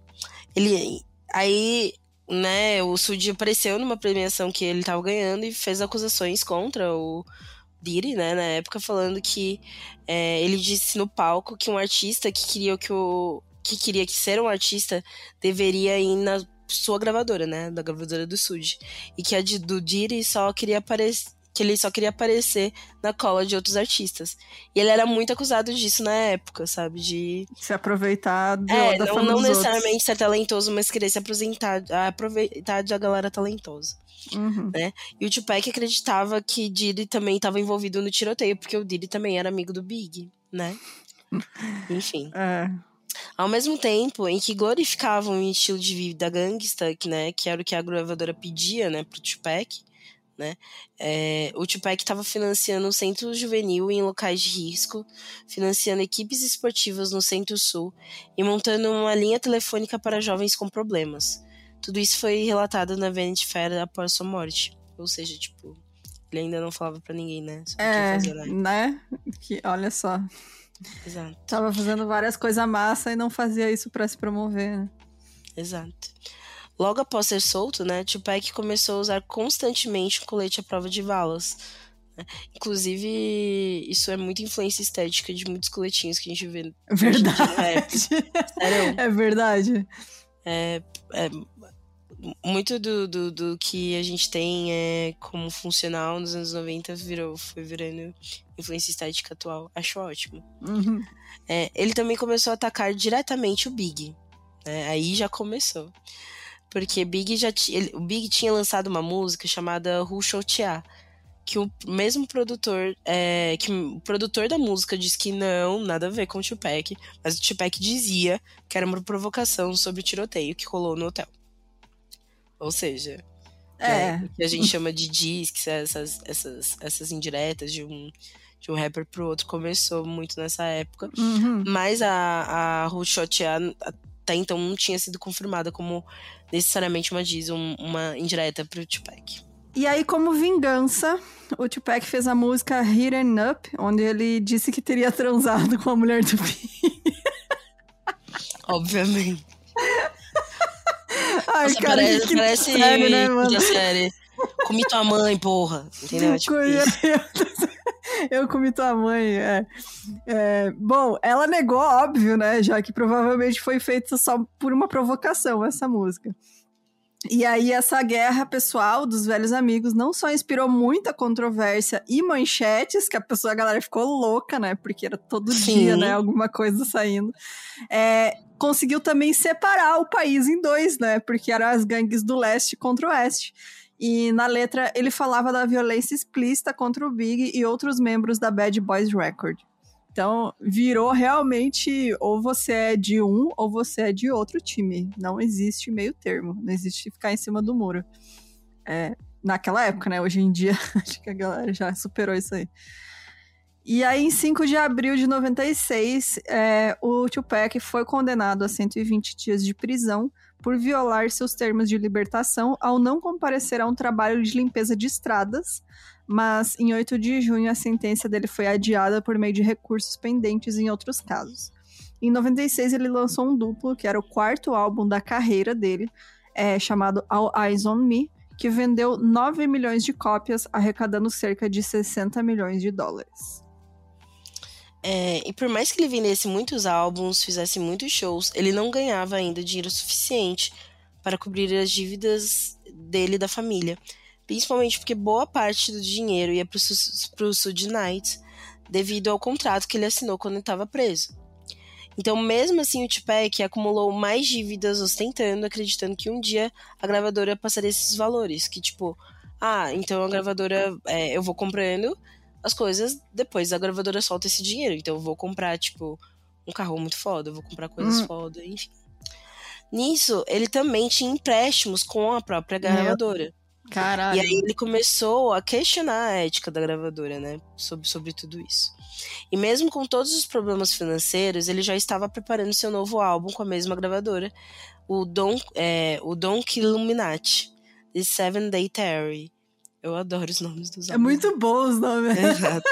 ele... Aí né, o Sud apareceu numa premiação que ele tava ganhando e fez acusações contra o Diri, né, na época, falando que é, ele disse no palco que um artista que queria que o que queria que ser um artista deveria ir na sua gravadora, né, da gravadora do Sud, e que a de, do Diri só queria aparecer que ele só queria aparecer na cola de outros artistas. E ele era muito acusado disso na época, sabe? De. Se aproveitar do, é, da não, não necessariamente outros. ser talentoso, mas querer se apresentar, aproveitar de a galera talentosa. Uhum. Né? E o Tupac acreditava que Diddy também estava envolvido no tiroteio, porque o Diddy também era amigo do Big, né? Enfim. É. Ao mesmo tempo em que glorificavam o estilo de vida gangsta, né, que era o que a gravadora pedia, né, pro Tupac, né? É, o Tupac estava financiando um centro juvenil em locais de risco, financiando equipes esportivas no Centro-Sul e montando uma linha telefônica para jovens com problemas. Tudo isso foi relatado na Vanity Fair após sua morte. Ou seja, tipo, ele ainda não falava para ninguém, né? é, né? Que, olha só. Exato. Tava fazendo várias coisas massa e não fazia isso para se promover, né? Exato. Logo após ser solto, né, Tupac começou a usar constantemente o colete à prova de balas. Né? Inclusive, isso é muita influência estética de muitos coletinhos que a gente vê. Verdade. Sério? É verdade. É, é, muito do, do, do, que a gente tem é, como funcional nos anos 90 virou, foi virando influência estética atual. Acho ótimo. Uhum. É, ele também começou a atacar diretamente o Big. Né? Aí já começou. Porque Big já ele, o Big tinha lançado uma música chamada Rushotia, que o mesmo produtor, é, que o produtor da música disse que não, nada a ver com o Tupac, mas o Tupac dizia que era uma provocação sobre o tiroteio que rolou no hotel. Ou seja, é. Né, o que a gente chama de discs, essas, essas, essas indiretas de um, de um rapper pro outro começou muito nessa época. Uhum. Mas a, a Rushotia até então não tinha sido confirmada como necessariamente uma diz, um, uma indireta pro Tupac. E aí, como vingança, o Tupac fez a música Hidden Up, onde ele disse que teria transado com a mulher do Pi. Obviamente. Ai, Nossa, cara, parece, que parece série, né, mano? série. Comi tua mãe, porra. Entendeu? Tipo eu comi tua mãe, é. é. Bom, ela negou, óbvio, né? Já que provavelmente foi feita só por uma provocação essa música. E aí, essa guerra pessoal dos velhos amigos não só inspirou muita controvérsia e manchetes, que a pessoa, a galera ficou louca, né? Porque era todo Sim. dia, né? Alguma coisa saindo. É, conseguiu também separar o país em dois, né? Porque eram as gangues do leste contra o oeste. E na letra ele falava da violência explícita contra o Big e outros membros da Bad Boys Record. Então, virou realmente ou você é de um ou você é de outro time. Não existe meio termo. Não existe ficar em cima do muro. É, naquela época, né? Hoje em dia, acho que a galera já superou isso aí. E aí, em 5 de abril de 96, é, o Tupac foi condenado a 120 dias de prisão por violar seus termos de libertação ao não comparecer a um trabalho de limpeza de estradas, mas em 8 de junho a sentença dele foi adiada por meio de recursos pendentes em outros casos. Em 96, ele lançou um duplo, que era o quarto álbum da carreira dele, é, chamado All Eyes on Me, que vendeu 9 milhões de cópias, arrecadando cerca de 60 milhões de dólares. É, e por mais que ele vendesse muitos álbuns, fizesse muitos shows, ele não ganhava ainda dinheiro suficiente para cobrir as dívidas dele e da família. Principalmente porque boa parte do dinheiro ia para o Sud Night devido ao contrato que ele assinou quando estava preso. Então, mesmo assim, o Tupac acumulou mais dívidas ostentando, acreditando que um dia a gravadora passaria esses valores. Que, tipo, ah, então a gravadora, é, eu vou comprando as coisas, depois a gravadora solta esse dinheiro. Então, eu vou comprar, tipo, um carro muito foda, eu vou comprar coisas hum. foda, enfim. Nisso, ele também tinha empréstimos com a própria gravadora. Caralho. E aí ele começou a questionar a ética da gravadora, né? Sobre, sobre tudo isso. E mesmo com todos os problemas financeiros, ele já estava preparando seu novo álbum com a mesma gravadora, o Don, é, o Don Illuminati, The Seven Day Terry. Eu adoro os nomes dos é álbuns. É muito bom os nomes. Exato.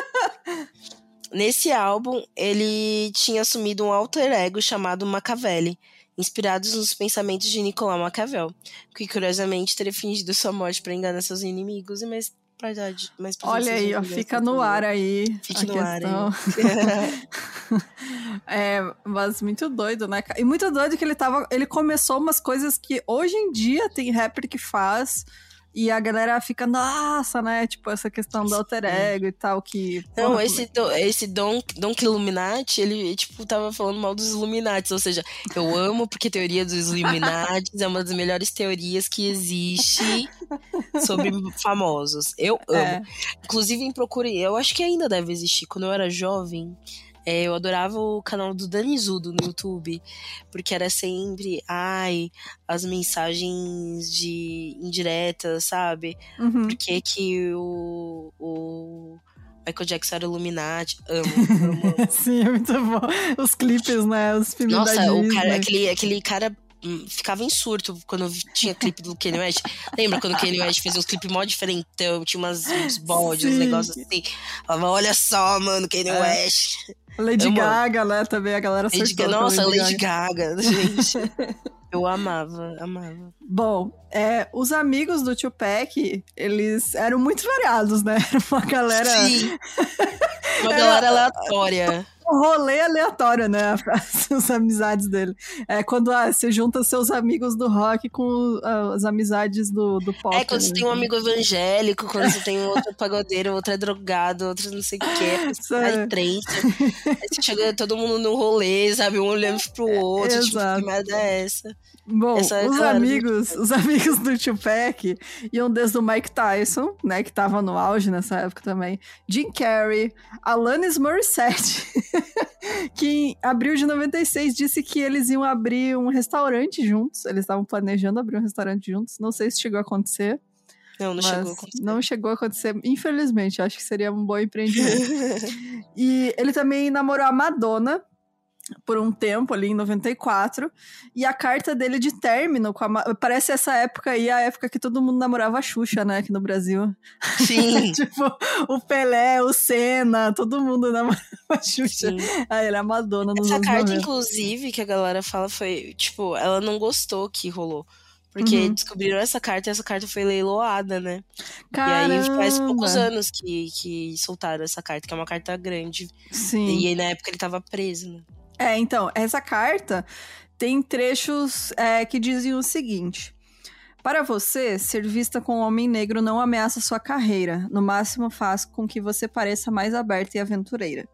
Nesse álbum, ele tinha assumido um alter ego chamado Machiavelli, inspirados nos pensamentos de Nicolau Maquiavel, que curiosamente teria fingido sua morte para enganar seus inimigos e mais verdade, mais Olha aí, ó, fica no ar aí. Fique no questão. ar aí. é, mas muito doido, né? E muito doido que ele tava. Ele começou umas coisas que hoje em dia tem rapper que faz e a galera fica, nossa, né? Tipo, essa questão do alter ego e tal, que. Não, porra, esse, do, esse Don, Don Illuminati, ele, tipo, tava falando mal dos Illuminati. Ou seja, eu amo porque a teoria dos Illuminati é uma das melhores teorias que existe sobre famosos. Eu amo. É. Inclusive, em Procure, eu acho que ainda deve existir. Quando eu era jovem, é, eu adorava o canal do Danizudo no YouTube, porque era sempre, ai, as mensagens de indiretas, sabe? Uhum. Por que que o, o Michael Jackson era Illuminati? Amo, amo. Sim, é muito bom. Os clipes, né? Os filmes Nossa, da o cara, aquele, aquele cara hum, ficava em surto quando tinha clipe do Kanye West. Lembra quando o Kanye West fez uns clipes mó diferentão, tinha umas, uns bodes, uns negócios assim. Falava, olha só, mano, Kanye é. West. Lady eu, Gaga, né? Também a galera Lady Gaga, Nossa, Lady, Lady Gaga, Gaga gente. Eu amava, amava. Bom, é, os amigos do Tupac, eles eram muito variados, né? Uma galera. Sim. Uma galera aleatória um rolê aleatório, né? As amizades dele. É quando ah, você junta seus amigos do rock com uh, as amizades do, do pop. É quando né? você tem um amigo evangélico, quando você tem outro pagodeiro, outro é drogado, outro não sei o que, sai três. Aí chega todo mundo no rolê, sabe? Um olhando pro outro, é, tipo, que merda é essa? Bom, Essa, os claro, amigos, os amigos do Tupac iam desde o Mike Tyson, né, que tava no auge nessa época também, Jim Carrey, Alanis Morissette, que em abril de 96 disse que eles iam abrir um restaurante juntos, eles estavam planejando abrir um restaurante juntos, não sei se chegou a acontecer. Não, não chegou a acontecer. Não chegou a acontecer, infelizmente, acho que seria um bom empreendimento. e ele também namorou a Madonna, por um tempo ali em 94 e a carta dele de término com a, parece essa época aí a época que todo mundo namorava a Xuxa, né, aqui no Brasil. Sim. tipo, o Pelé, o Senna, todo mundo namorava a Xuxa. Sim. Aí ele é a Madonna Essa carta inclusive que a galera fala foi, tipo, ela não gostou que rolou. Porque uhum. descobriram essa carta e essa carta foi leiloada, né? Caramba. E aí faz poucos anos que, que soltaram essa carta, que é uma carta grande. Sim. E aí na época ele tava preso, né? É, então, essa carta tem trechos é, que dizem o seguinte. Para você, ser vista com um homem negro não ameaça sua carreira, no máximo faz com que você pareça mais aberta e aventureira.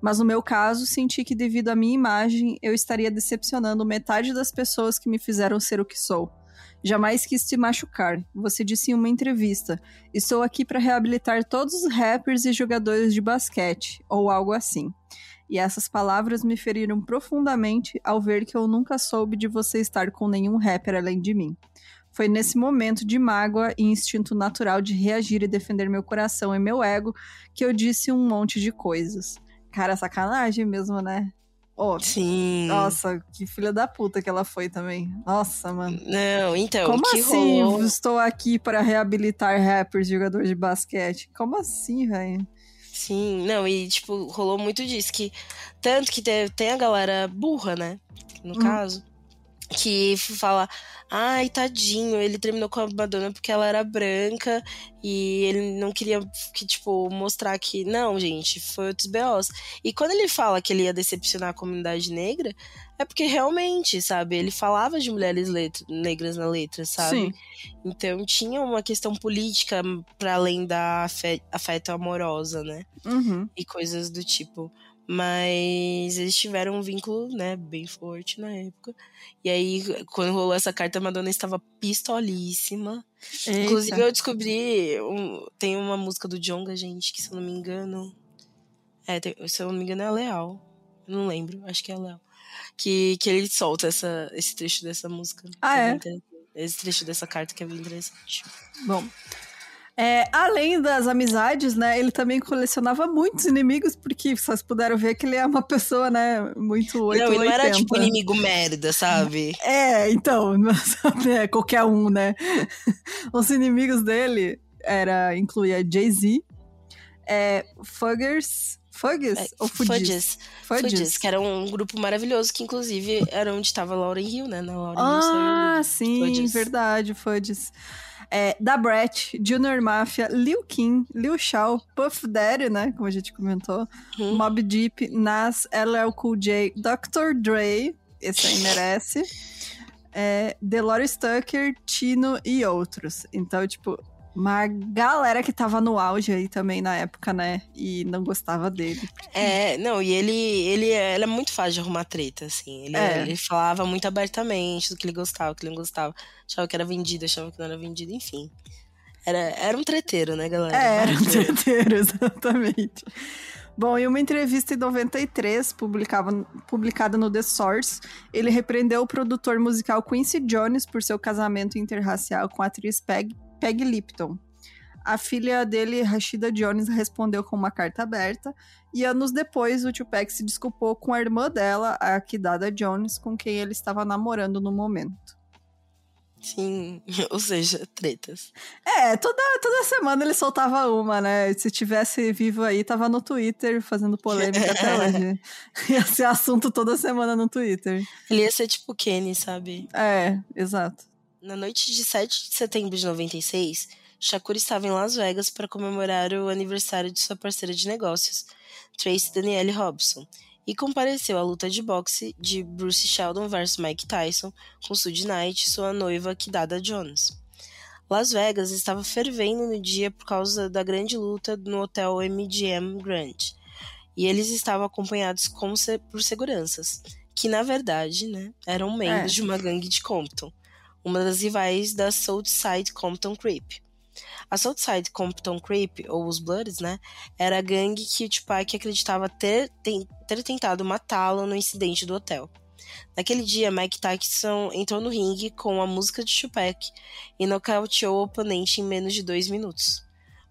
Mas no meu caso, senti que devido à minha imagem, eu estaria decepcionando metade das pessoas que me fizeram ser o que sou. Jamais quis te machucar. Você disse em uma entrevista: Estou aqui para reabilitar todos os rappers e jogadores de basquete, ou algo assim e essas palavras me feriram profundamente ao ver que eu nunca soube de você estar com nenhum rapper além de mim. Foi nesse momento de mágoa e instinto natural de reagir e defender meu coração e meu ego que eu disse um monte de coisas. Cara, sacanagem mesmo, né? Oh, Sim. Nossa, que filha da puta que ela foi também. Nossa, mano. Não, então. Como assim? Rolou... Estou aqui para reabilitar rappers, jogadores de basquete. Como assim, velho? Sim, não, e tipo, rolou muito disso, que tanto que tem a galera burra, né? No hum. caso, que fala, ai, tadinho, ele terminou com a Madonna porque ela era branca e ele não queria que, tipo, mostrar que, não, gente, foi outros B.O.s. E quando ele fala que ele ia decepcionar a comunidade negra, é porque realmente, sabe, ele falava de mulheres negras na letra, sabe? Sim. Então tinha uma questão política para além da afeto amorosa, né? Uhum. E coisas do tipo. Mas eles tiveram um vínculo, né, bem forte na época. E aí, quando rolou essa carta, a Madonna estava pistolíssima. Eita. Inclusive, eu descobri. Um, tem uma música do Jonga, gente, que se eu não me engano. É, tem, se eu não me engano, é a Leal. Não lembro, acho que é a Leal. Que, que ele solta essa, esse trecho dessa música. Ah, é? Esse trecho dessa carta que é bem interessante. Bom, é, além das amizades, né, ele também colecionava muitos inimigos, porque vocês puderam ver que ele é uma pessoa, né, muito 880. Não, ele não era tipo inimigo merda, sabe? É, então, é, qualquer um, né? Os inimigos dele era, incluía Jay-Z, é, Fuggers, Fuggies é, ou Fudges? Fudges, que era um grupo maravilhoso, que inclusive era onde estava Lauren Hill, né? Na Lauren ah, Hill, sim, Fudges. verdade, Fudges. É, da Brett, Junior Mafia, Lil Kim, Lil Shaw, Puff Daddy, né? Como a gente comentou, hum. Mob Deep, Nas, LL Cool J, Dr. Dre, esse aí merece. É, Delores Tucker, Tino e outros. Então, tipo, uma galera que tava no auge aí também na época, né? E não gostava dele. É, não, e ele, ele, ele é muito fácil de arrumar treta, assim. Ele, é. ele falava muito abertamente do que ele gostava, do que ele não gostava. Achava que era vendido, achava que não era vendido, enfim. Era, era um treteiro, né, galera? É, era um treteiro, exatamente. Bom, em uma entrevista em 93, publicava, publicada no The Source, ele repreendeu o produtor musical Quincy Jones por seu casamento interracial com a atriz Peg, Peg Lipton. A filha dele, Rashida Jones, respondeu com uma carta aberta, e anos depois o Tupac se desculpou com a irmã dela, a Kidada Jones, com quem ele estava namorando no momento. Sim, ou seja, tretas. É, toda, toda semana ele soltava uma, né? Se tivesse vivo aí, tava no Twitter fazendo polêmica até hoje. Ia ser assunto toda semana no Twitter. Ele ia ser tipo Kenny, sabe? É, exato. Na noite de 7 de setembro de 96, Shakur estava em Las Vegas para comemorar o aniversário de sua parceira de negócios, Tracy Danielle Robson, e compareceu à luta de boxe de Bruce Sheldon vs Mike Tyson com Sud Knight sua noiva Kidada Jones. Las Vegas estava fervendo no dia por causa da grande luta no hotel MGM Grand, e eles estavam acompanhados por seguranças, que na verdade né, eram membros é. de uma gangue de Compton uma das rivais da Southside Compton Creep. A Southside Compton Creep, ou os Bloods, né, era a gangue que o Tupac acreditava ter, ter, ter tentado matá-lo no incidente do hotel. Naquele dia, Mike Tyson entrou no ringue com a música de Tupac e nocauteou o oponente em menos de dois minutos.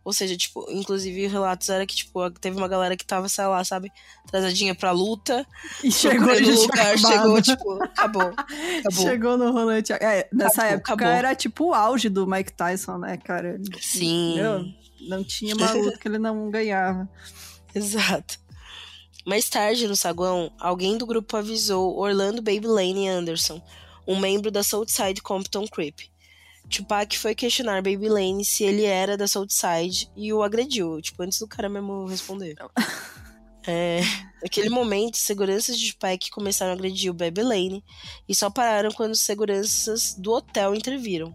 Ou seja, tipo, inclusive relatos era que, tipo, teve uma galera que tava, sei lá, sabe, trazadinha pra luta. E chegou no lugar, chegou, tipo, acabou, acabou. Chegou no rolante. É, nessa acabou, época acabou. era tipo o auge do Mike Tyson, né, cara? Sim. Meu, não tinha uma luta que ele não ganhava. Exato. Mais tarde, no saguão, alguém do grupo avisou Orlando Baby Lane Anderson, um membro da Southside Compton Creep, Tupac foi questionar Baby Lane se ele era da Southside e o agrediu, tipo, antes do cara mesmo responder. É, naquele momento, seguranças de Tupac começaram a agredir o Baby Lane e só pararam quando os seguranças do hotel interviram.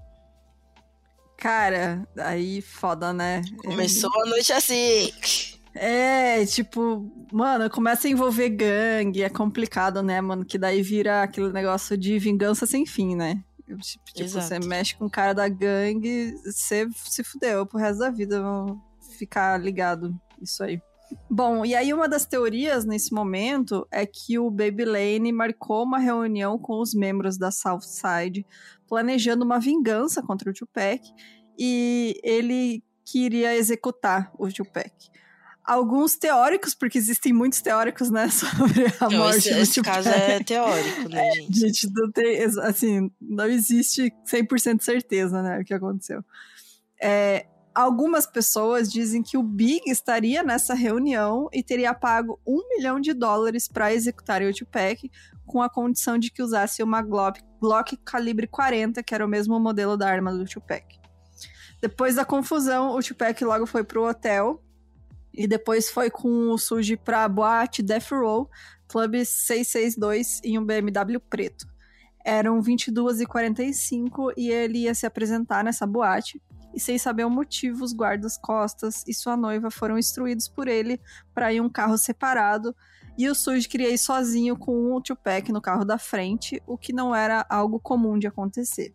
Cara, aí foda, né? Começou a noite assim. É, tipo, mano, começa a envolver gangue, é complicado, né, mano? Que daí vira aquele negócio de vingança sem fim, né? Tipo, tipo você mexe com o cara da gangue, você se fudeu pro resto da vida. Vão ficar ligado isso aí. Bom, e aí uma das teorias nesse momento é que o Baby Lane marcou uma reunião com os membros da Southside, planejando uma vingança contra o Tupac, e ele queria executar o Tupac alguns teóricos, porque existem muitos teóricos, né, sobre a não, morte esse, do esse caso é teórico, né, gente? É, gente, não tem, assim, não existe 100% certeza, né, o que aconteceu. É, algumas pessoas dizem que o Big estaria nessa reunião e teria pago um milhão de dólares para executar o Tupac, com a condição de que usasse uma Glock, Glock calibre 40, que era o mesmo modelo da arma do Tupac. Depois da confusão, o Tupac logo foi pro hotel e depois foi com o Suji pra boate Death Row, Club 662 em um BMW preto. Eram 22h45 e ele ia se apresentar nessa boate. E sem saber o motivo, os guardas costas e sua noiva foram instruídos por ele para ir um carro separado. E o Suji queria ir sozinho com o Tupac no carro da frente, o que não era algo comum de acontecer.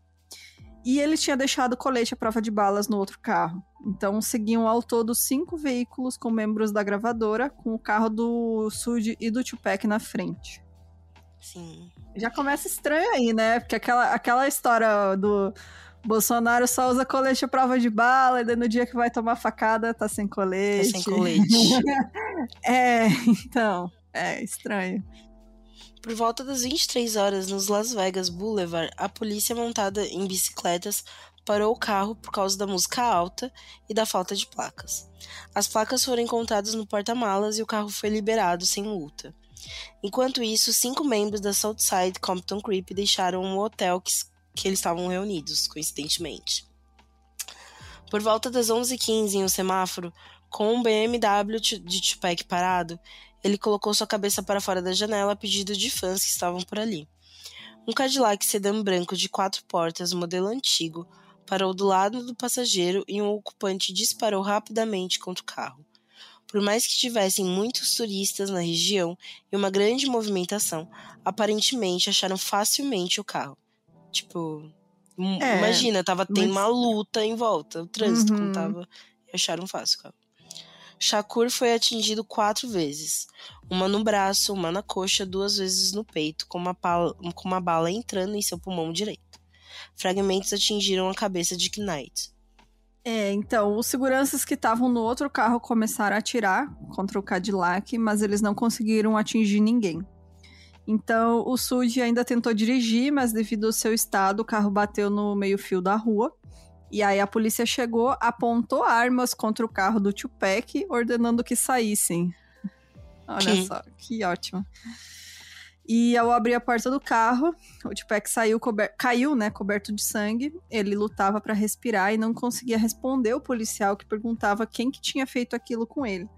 E ele tinha deixado colete à prova de balas no outro carro. Então seguiam ao todo cinco veículos com membros da gravadora, com o carro do Sud e do Tupac na frente. Sim. Já começa estranho aí, né? Porque aquela, aquela história do Bolsonaro só usa colete à prova de bala, e daí no dia que vai tomar facada tá sem colete. Tá sem colete. é, então, é estranho. Por volta das 23 horas, nos Las Vegas Boulevard, a polícia montada em bicicletas parou o carro por causa da música alta e da falta de placas. As placas foram encontradas no porta-malas e o carro foi liberado sem multa. Enquanto isso, cinco membros da Southside Compton Creep deixaram um hotel que, que eles estavam reunidos, coincidentemente. Por volta das 11h15 em um semáforo, com um BMW de Tupac parado, ele colocou sua cabeça para fora da janela a pedido de fãs que estavam por ali. Um Cadillac sedã branco de quatro portas, modelo antigo, parou do lado do passageiro e um ocupante disparou rapidamente contra o carro. Por mais que tivessem muitos turistas na região e uma grande movimentação, aparentemente acharam facilmente o carro. Tipo, é, imagina, tava mas... tem uma luta em volta, o trânsito uhum. tava, acharam fácil o carro. Shakur foi atingido quatro vezes, uma no braço, uma na coxa, duas vezes no peito, com uma, pala, com uma bala entrando em seu pulmão direito. Fragmentos atingiram a cabeça de Knight. É, então, os seguranças que estavam no outro carro começaram a atirar contra o Cadillac, mas eles não conseguiram atingir ninguém. Então, o Sud ainda tentou dirigir, mas devido ao seu estado, o carro bateu no meio-fio da rua. E aí a polícia chegou, apontou armas contra o carro do Tupac, ordenando que saíssem. Olha que... só, que ótimo. E ao abrir a porta do carro, o Tupac saiu caiu, né, coberto de sangue. Ele lutava para respirar e não conseguia responder o policial que perguntava quem que tinha feito aquilo com ele.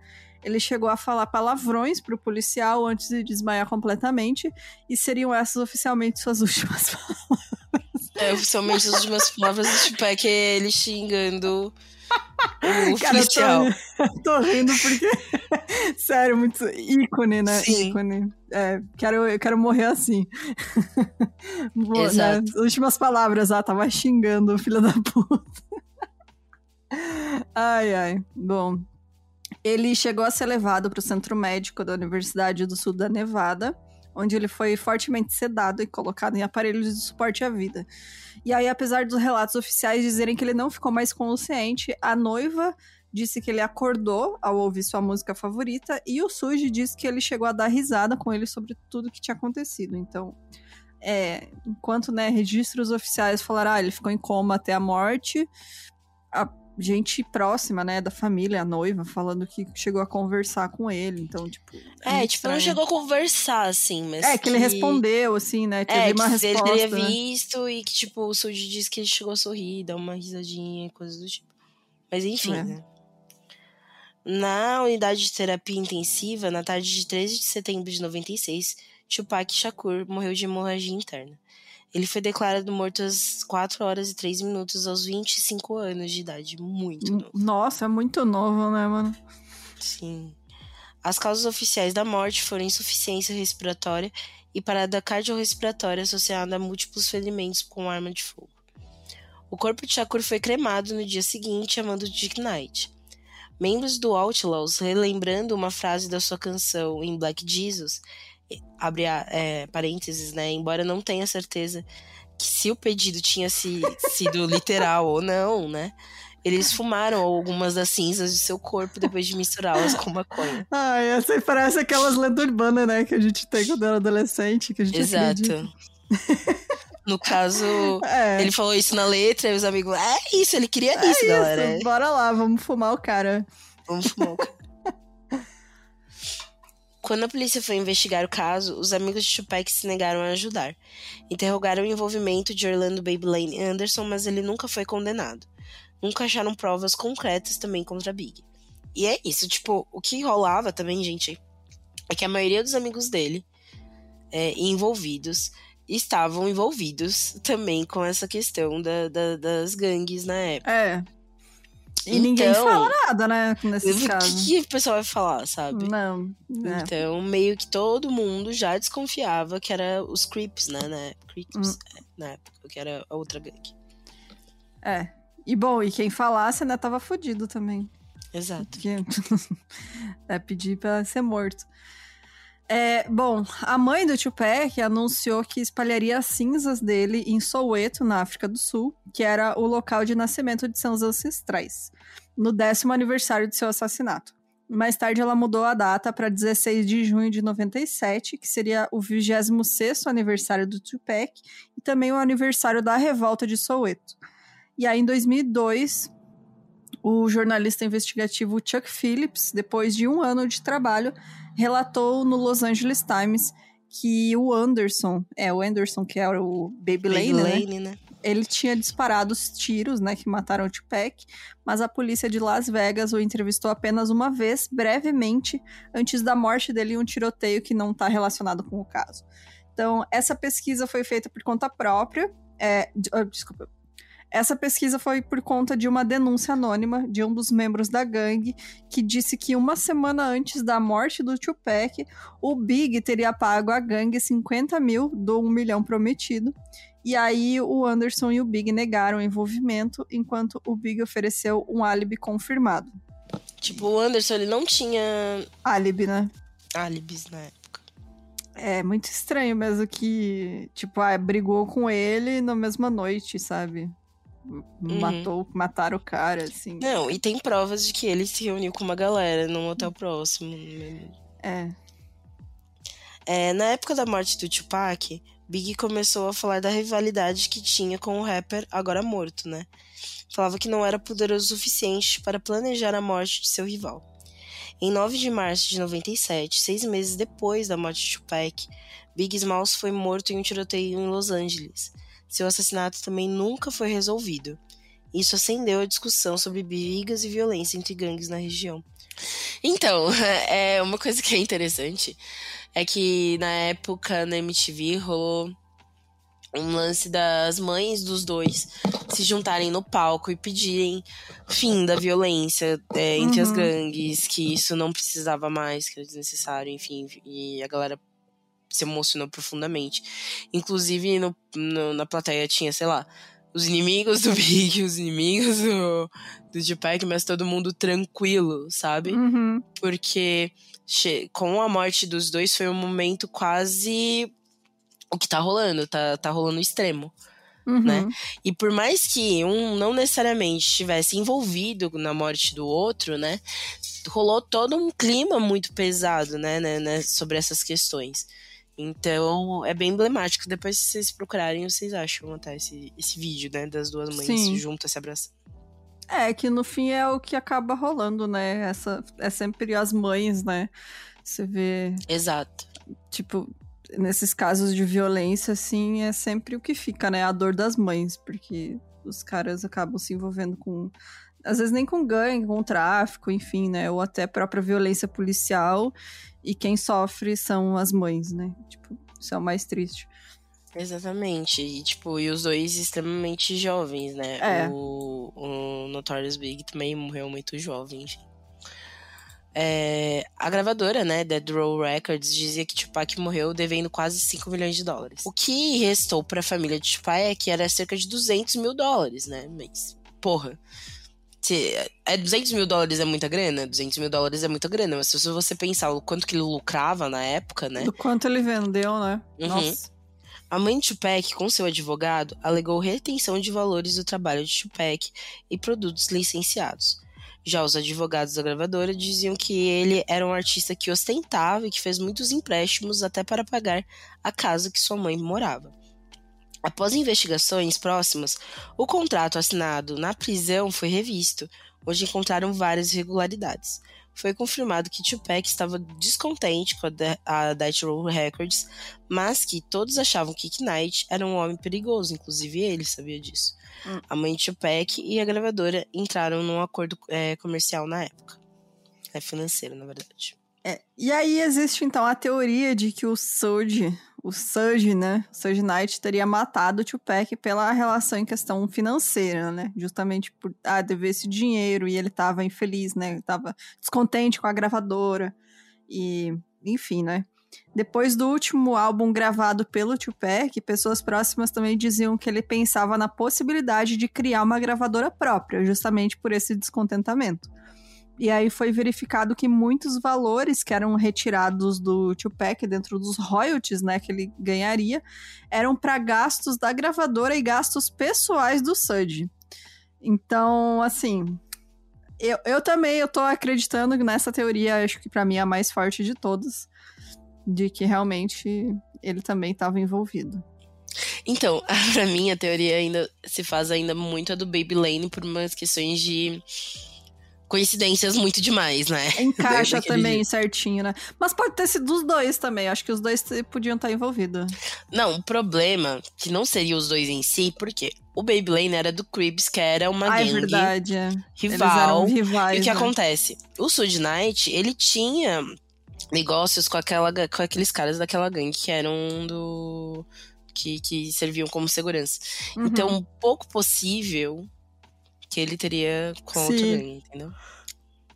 Ele chegou a falar palavrões pro policial antes de desmaiar completamente, e seriam essas oficialmente suas últimas palavras. É, oficialmente as últimas palavras do Tupac é ele xingando Cara, policial. Tô, tô rindo porque, sério, muito ícone, né? Sim. Ícone. É, quero, eu quero morrer assim. Boa, né? Exato. Né? As últimas palavras, ah, tava xingando o filho da puta. ai, ai. Bom, ele chegou a ser levado para o centro médico da Universidade do Sul da Nevada onde ele foi fortemente sedado e colocado em aparelhos de suporte à vida. E aí, apesar dos relatos oficiais dizerem que ele não ficou mais consciente, a noiva disse que ele acordou ao ouvir sua música favorita e o Suji disse que ele chegou a dar risada com ele sobre tudo que tinha acontecido. Então, é, enquanto né, registros oficiais falaram, ah, ele ficou em coma até a morte, a gente próxima, né, da família, a noiva, falando que chegou a conversar com ele, então, tipo... É, é tipo, estranho. não chegou a conversar, assim, mas É, que, que ele respondeu, assim, né, teve é, uma resposta. ele teria visto e que, tipo, o Suji disse que ele chegou a sorrir, dar uma risadinha, coisas do tipo. Mas, enfim, é. né. Na unidade de terapia intensiva, na tarde de 13 de setembro de 96, Tupac Shakur morreu de hemorragia interna. Ele foi declarado morto às 4 horas e 3 minutos aos 25 anos de idade. Muito novo. Nossa, é muito novo, né, mano? Sim. As causas oficiais da morte foram insuficiência respiratória e parada cardiorrespiratória associada a múltiplos ferimentos com arma de fogo. O corpo de Shakur foi cremado no dia seguinte, chamando Dick Knight. Membros do Outlaws, relembrando uma frase da sua canção em Black Jesus, abre a, é, parênteses, né? Embora não tenha certeza que se o pedido tinha se, sido literal ou não, né? Eles fumaram algumas das cinzas de seu corpo depois de misturá-las com maconha. Ai, essa aí parece aquelas lendas urbanas, né? Que a gente tem quando era adolescente, que a gente Exato. No caso, é. ele falou isso na letra e os amigos, é isso, ele queria é isso, isso, galera. Bora lá, vamos fumar o cara. Vamos fumar o cara. Quando a polícia foi investigar o caso, os amigos de Tupac se negaram a ajudar. Interrogaram o envolvimento de Orlando Baby Lane Anderson, mas ele nunca foi condenado. Nunca acharam provas concretas também contra Big. E é isso, tipo, o que rolava também, gente, é que a maioria dos amigos dele é, envolvidos estavam envolvidos também com essa questão da, da, das gangues na época. É. E então, ninguém fala nada, né, nesses casos. O que, o pessoal vai falar, sabe? Não. É. Então, meio que todo mundo já desconfiava que era os Creeps, né, né? Creeps, hum. é, na época, que era a outra gangue. É. E bom, e quem falasse, né, tava fudido também. Exato. Porque... é pedir pra ser morto. É, bom, a mãe do Tupac anunciou que espalharia as cinzas dele em Soweto, na África do Sul, que era o local de nascimento de seus ancestrais, no décimo aniversário de seu assassinato. Mais tarde, ela mudou a data para 16 de junho de 97, que seria o 26º aniversário do Tupac e também o aniversário da revolta de Soweto. E aí, em 2002, o jornalista investigativo Chuck Phillips, depois de um ano de trabalho, relatou no Los Angeles Times que o Anderson, é o Anderson que era o Baby, Baby Lane, né? Lane né? né? Ele tinha disparado os tiros, né, que mataram o Tupac, mas a polícia de Las Vegas o entrevistou apenas uma vez, brevemente, antes da morte dele em um tiroteio que não está relacionado com o caso. Então, essa pesquisa foi feita por conta própria. É, ah, desculpa, essa pesquisa foi por conta de uma denúncia anônima de um dos membros da gangue que disse que uma semana antes da morte do Tupac, o Big teria pago à gangue 50 mil do 1 milhão prometido. E aí o Anderson e o Big negaram o envolvimento, enquanto o Big ofereceu um álibi confirmado. Tipo, o Anderson ele não tinha. Álibi, né? Álibis na época. É muito estranho mesmo que, tipo, ah, brigou com ele na mesma noite, sabe? Uhum. matou, mataram o cara, assim. Não, e tem provas de que ele se reuniu com uma galera num hotel próximo. É. é na época da morte do Tupac, Big começou a falar da rivalidade que tinha com o rapper agora morto, né? Falava que não era poderoso o suficiente para planejar a morte de seu rival. Em 9 de março de 97, seis meses depois da morte de Tupac, Big Smalls foi morto em um tiroteio em Los Angeles seu assassinato também nunca foi resolvido. Isso acendeu a discussão sobre brigas e violência entre gangues na região. Então, é uma coisa que é interessante é que na época na MTV rolou um lance das mães dos dois se juntarem no palco e pedirem fim da violência é, entre uhum. as gangues, que isso não precisava mais, que era desnecessário, enfim, e a galera se emocionou profundamente. Inclusive, no, no, na plateia tinha, sei lá, os inimigos do Big, os inimigos do, do Tupac, mas todo mundo tranquilo, sabe? Uhum. Porque com a morte dos dois foi um momento quase o que tá rolando, tá, tá rolando extremo. Uhum. Né? E por mais que um não necessariamente estivesse envolvido na morte do outro, né? Rolou todo um clima muito pesado, né, né, né sobre essas questões. Então, é bem emblemático. Depois, se vocês procurarem, vocês acham até esse, esse vídeo, né? Das duas mães Sim. juntas se abraçando. É, que no fim é o que acaba rolando, né? Essa, é sempre as mães, né? Você vê. Exato. Tipo, nesses casos de violência, assim, é sempre o que fica, né? A dor das mães, porque os caras acabam se envolvendo com. Às vezes nem com gangue, com tráfico, enfim, né? Ou até própria violência policial. E quem sofre são as mães, né? Tipo, isso é o mais triste. Exatamente. E, tipo, e os dois extremamente jovens, né? É. O, o Notorious Big também morreu muito jovem, enfim. É, a gravadora, né, Dead Row Records, dizia que Tupac morreu devendo quase 5 milhões de dólares. O que restou para a família de Tupac é que era cerca de 200 mil dólares, né? Mas, porra, é 200 mil dólares é muita grana? 200 mil dólares é muita grana, mas se você pensar o quanto que ele lucrava na época, né? Do quanto ele vendeu, né? Uhum. Nossa. A mãe de Tupac, com seu advogado, alegou retenção de valores do trabalho de Tupac e produtos licenciados. Já os advogados da gravadora diziam que ele era um artista que ostentava e que fez muitos empréstimos até para pagar a casa que sua mãe morava. Após investigações próximas, o contrato assinado na prisão foi revisto, onde encontraram várias irregularidades. Foi confirmado que Tupac estava descontente com a, Death Row Records, mas que todos achavam que Knight era um homem perigoso, inclusive ele sabia disso. Hum. A mãe de Tupac e a gravadora entraram num acordo é, comercial na época. É financeiro, na verdade. É, e aí existe então a teoria de que o Surge, o Surge, né, o Surge Knight teria matado o Tupac pela relação em questão financeira, né, justamente por ah, dever esse dinheiro e ele tava infeliz, né, tava descontente com a gravadora e enfim, né. Depois do último álbum gravado pelo Tupac, pessoas próximas também diziam que ele pensava na possibilidade de criar uma gravadora própria, justamente por esse descontentamento. E aí foi verificado que muitos valores que eram retirados do Tupac dentro dos royalties, né, que ele ganharia, eram para gastos da gravadora e gastos pessoais do Sud. Então, assim, eu, eu também eu tô acreditando nessa teoria, acho que para mim é a mais forte de todas, de que realmente ele também estava envolvido. Então, para mim a teoria ainda se faz ainda muito a do Baby Lane por umas questões de coincidências muito demais, né? Encaixa também dia. certinho, né? Mas pode ter sido dos dois também. Acho que os dois podiam estar envolvidos. Não, o problema que não seria os dois em si, porque o Beyblade era do Cribs, que era uma ah, é gangue é verdade. rival. Rivais, e o que né? acontece? O Sud Knight, ele tinha negócios com, aquela, com aqueles caras daquela gangue que eram do. Que, que serviam como segurança. Uhum. Então, pouco possível que ele teria gangue, entendeu?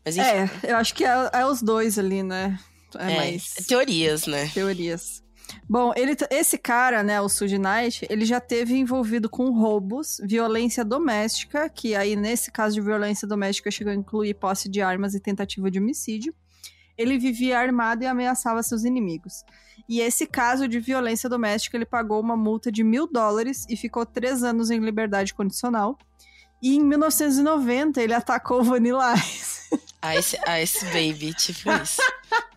Mas, enfim. É, eu acho que é, é os dois ali, né? É, é mais... Teorias, né? Teorias. Bom, ele, esse cara, né, o Suge Knight, ele já teve envolvido com roubos, violência doméstica, que aí nesse caso de violência doméstica chegou a incluir posse de armas e tentativa de homicídio. Ele vivia armado e ameaçava seus inimigos. E esse caso de violência doméstica, ele pagou uma multa de mil dólares e ficou três anos em liberdade condicional. E em 1990 ele atacou o Vanilla Ice. Ice, Ice Baby, tipo isso.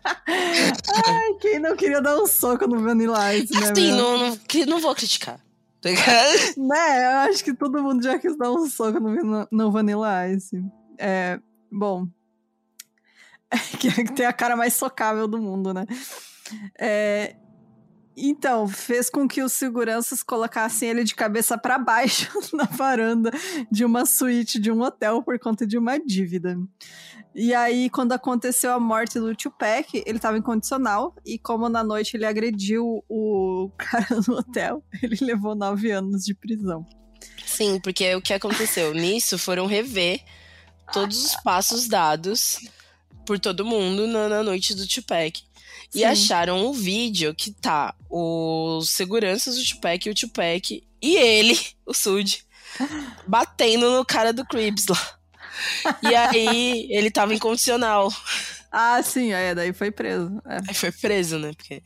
Ai, quem não queria dar um soco no Vanilla Ice, né? Sim, não, não, não vou criticar. Tá né, eu acho que todo mundo já quis dar um soco no, no Vanilla Ice. É, bom. que tem a cara mais socável do mundo, né? É, então, fez com que os seguranças colocassem ele de cabeça para baixo na varanda de uma suíte de um hotel por conta de uma dívida. E aí, quando aconteceu a morte do Tupac, ele estava incondicional e como na noite ele agrediu o cara no hotel, ele levou nove anos de prisão. Sim, porque o que aconteceu nisso foram rever todos os passos dados por todo mundo na, na noite do Tupac. Sim. E acharam um vídeo que tá os seguranças do Tupac e o Tupac e ele, o Sud, batendo no cara do Cribs lá. E aí ele tava incondicional. Ah, sim, é, daí foi preso. É. Aí foi preso, né? Porque...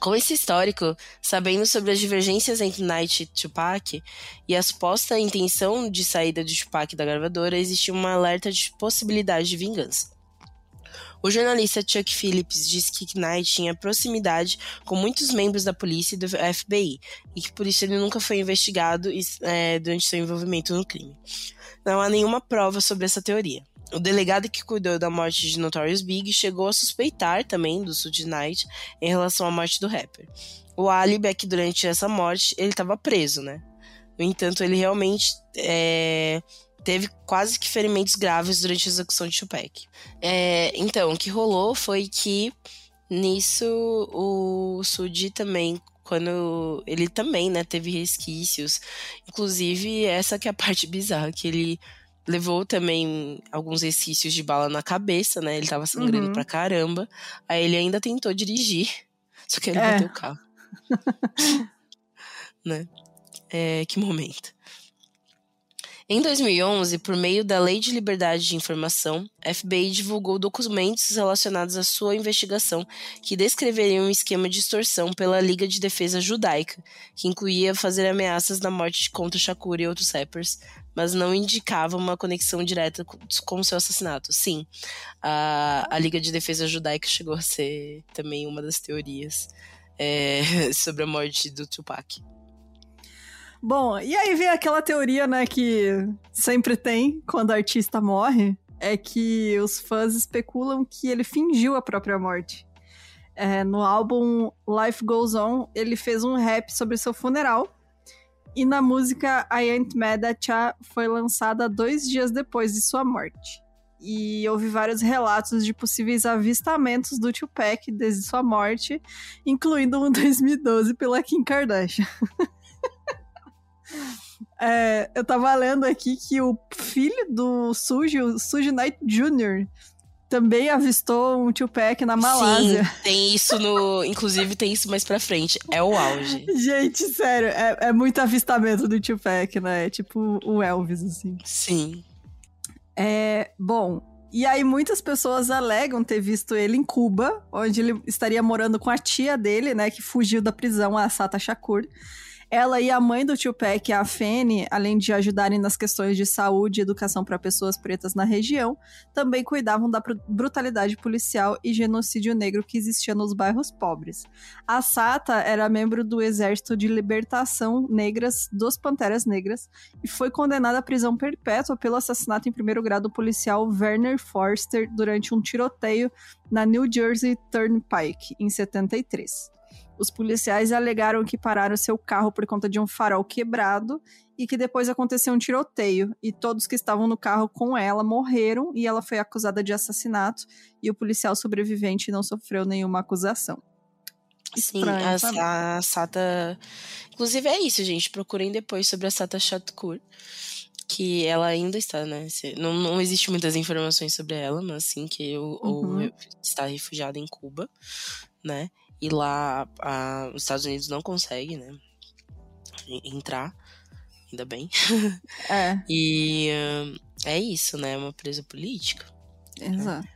Com esse histórico, sabendo sobre as divergências entre Knight e Tupac e a suposta intenção de saída de Tupac da gravadora, existia uma alerta de possibilidade de vingança. O jornalista Chuck Phillips disse que Knight tinha proximidade com muitos membros da polícia e do FBI, e que por isso ele nunca foi investigado é, durante seu envolvimento no crime. Não há nenhuma prova sobre essa teoria. O delegado que cuidou da morte de Notorious Big chegou a suspeitar também do Sud Knight em relação à morte do rapper. O álibi é que durante essa morte ele estava preso, né? No entanto, ele realmente é, teve quase que ferimentos graves durante a execução de Tupac. É, então, o que rolou foi que nisso o Sudi também quando ele também, né, teve resquícios. Inclusive, essa que é a parte bizarra, que ele levou também alguns resquícios de bala na cabeça, né? Ele tava sangrando uhum. pra caramba. Aí ele ainda tentou dirigir, só que ele é. bateu o carro. né? É, que momento. Em 2011, por meio da Lei de Liberdade de Informação, a FBI divulgou documentos relacionados à sua investigação que descreveriam um esquema de extorsão pela Liga de Defesa Judaica, que incluía fazer ameaças da morte contra Shakur e outros rappers, mas não indicava uma conexão direta com seu assassinato. Sim, a, a Liga de Defesa Judaica chegou a ser também uma das teorias é, sobre a morte do Tupac. Bom, e aí vem aquela teoria, né, que sempre tem quando o artista morre, é que os fãs especulam que ele fingiu a própria morte. É, no álbum Life Goes On, ele fez um rap sobre seu funeral. E na música I Ain't Mad At Ya foi lançada dois dias depois de sua morte. E houve vários relatos de possíveis avistamentos do Tupac desde sua morte, incluindo um em 2012 pela Kim Kardashian. É, eu tava lendo aqui que o filho do Suji, o Suji Knight Jr., também avistou um Tupac na Malásia. Sim, tem isso no. Inclusive, tem isso mais pra frente. É o auge. Gente, sério, é, é muito avistamento do Tupac, né? É tipo o Elvis, assim. Sim. É. Bom. E aí, muitas pessoas alegam ter visto ele em Cuba, onde ele estaria morando com a tia dele, né? Que fugiu da prisão, a Sata Shakur. Ela e a mãe do Tupac, a Fanny, além de ajudarem nas questões de saúde e educação para pessoas pretas na região, também cuidavam da brutalidade policial e genocídio negro que existia nos bairros pobres. A Sata era membro do Exército de Libertação Negras dos Panteras Negras e foi condenada à prisão perpétua pelo assassinato em primeiro grau do policial Werner Forster durante um tiroteio na New Jersey Turnpike, em 73. Os policiais alegaram que pararam seu carro por conta de um farol quebrado e que depois aconteceu um tiroteio e todos que estavam no carro com ela morreram e ela foi acusada de assassinato e o policial sobrevivente não sofreu nenhuma acusação. Sim, a, a, Sata. Inclusive é isso, gente. Procurem depois sobre a Sata Chatkur. Que ela ainda está, né? Não, não existe muitas informações sobre ela, mas sim que uhum. está refugiada em Cuba, né? E lá a, os Estados Unidos não conseguem, né? Entrar. Ainda bem. É. e é isso, né? É uma presa política. Exato.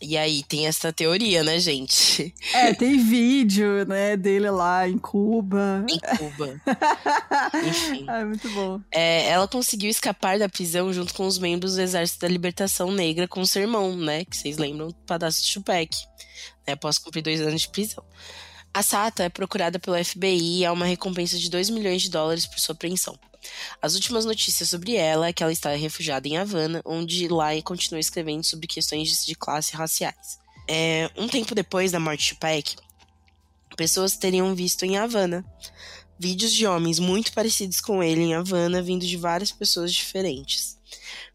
E aí tem essa teoria, né, gente? É, tem vídeo, né, dele lá em Cuba. Em Cuba. Enfim. É muito bom. É, ela conseguiu escapar da prisão junto com os membros do Exército da Libertação Negra com seu irmão, né? Que vocês lembram do Padastro Chupec né, após cumprir dois anos de prisão. A Sata é procurada pelo FBI e há uma recompensa de 2 milhões de dólares por sua apreensão. As últimas notícias sobre ela é que ela está refugiada em Havana, onde lá continua escrevendo sobre questões de classe raciais. É, um tempo depois da morte de Peck, pessoas teriam visto em Havana vídeos de homens muito parecidos com ele em Havana, vindo de várias pessoas diferentes.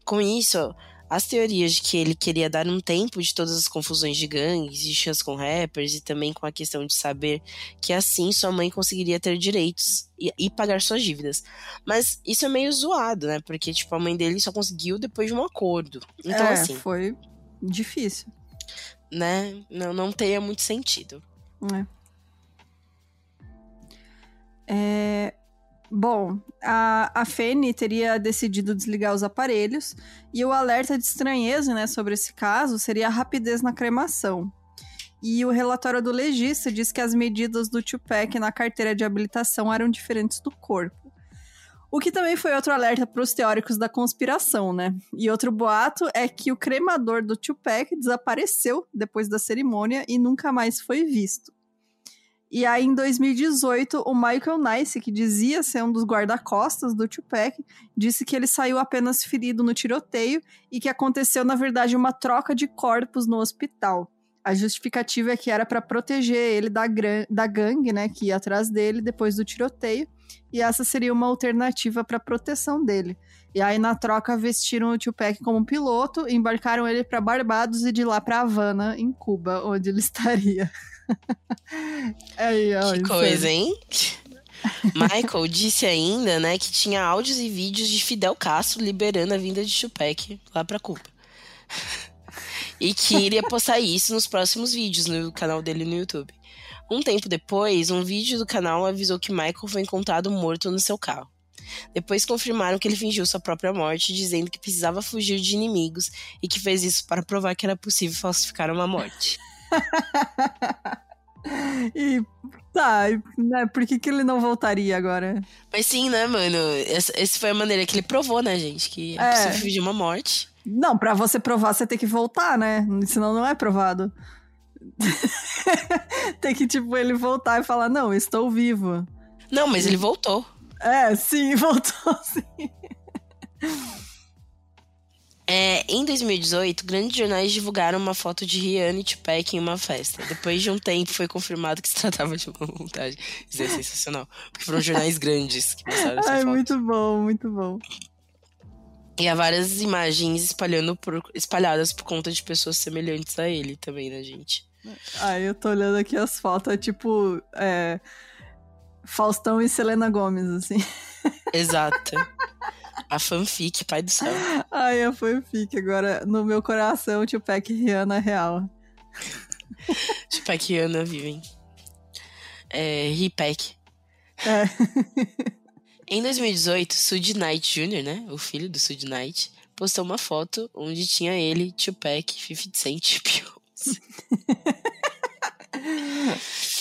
Com isso, as teorias de que ele queria dar um tempo de todas as confusões de gangues e chance com rappers e também com a questão de saber que assim sua mãe conseguiria ter direitos e, e, pagar suas dívidas. Mas isso é meio zoado, né? Porque, tipo, a mãe dele só conseguiu depois de um acordo. Então, é, assim. Foi difícil. Né? Não, não teria muito sentido. É. É, Bom, a, a Fene teria decidido desligar os aparelhos e o alerta de estranheza né, sobre esse caso seria a rapidez na cremação. E o relatório do legista diz que as medidas do Tupac na carteira de habilitação eram diferentes do corpo. O que também foi outro alerta para os teóricos da conspiração, né? E outro boato é que o cremador do Tupac desapareceu depois da cerimônia e nunca mais foi visto. E aí, em 2018, o Michael Nice, que dizia ser um dos guarda-costas do Tupac, disse que ele saiu apenas ferido no tiroteio e que aconteceu, na verdade, uma troca de corpos no hospital. A justificativa é que era para proteger ele da, da gangue, né, que ia atrás dele depois do tiroteio, e essa seria uma alternativa para proteção dele. E aí, na troca, vestiram o Tupac como piloto, embarcaram ele para Barbados e de lá para Havana, em Cuba, onde ele estaria. Aí, ó, que coisa, hein? Michael disse ainda, né, que tinha áudios e vídeos de Fidel Castro liberando a vinda de Tupac lá pra Cuba. e que iria postar isso nos próximos vídeos no canal dele no YouTube. Um tempo depois, um vídeo do canal avisou que Michael foi encontrado morto no seu carro. Depois confirmaram que ele fingiu sua própria morte, dizendo que precisava fugir de inimigos e que fez isso para provar que era possível falsificar uma morte. e tá, né, por que, que ele não voltaria agora? Mas sim, né, mano? Essa, essa foi a maneira que ele provou, né, gente? Que é, é. possível fugir uma morte. Não, para você provar, você tem que voltar, né? Senão não é provado. Tem que, tipo, ele voltar e falar, não, estou vivo. Não, mas ele voltou. É, sim, voltou sim. É, em 2018, grandes jornais divulgaram uma foto de Rihanna e Tupac em uma festa. Depois de um tempo, foi confirmado que se tratava de uma montagem. Isso é sensacional. Porque foram jornais grandes que mostraram essa Ai, foto. muito bom, muito bom. E há várias imagens por, espalhadas por conta de pessoas semelhantes a ele também, né, gente? Ai, eu tô olhando aqui as fotos, é tipo. É, Faustão e Selena Gomes, assim. Exato. A fanfic, pai do céu. Ai, a fanfic. Agora, no meu coração, Tupac e Rihanna é real. Tupac e Rihanna vivem. É, Ripec. É. Em 2018, Sud Knight Jr., né, o filho do Sud Knight, postou uma foto onde tinha ele, Tupac, 50 Cent e Beyoncé.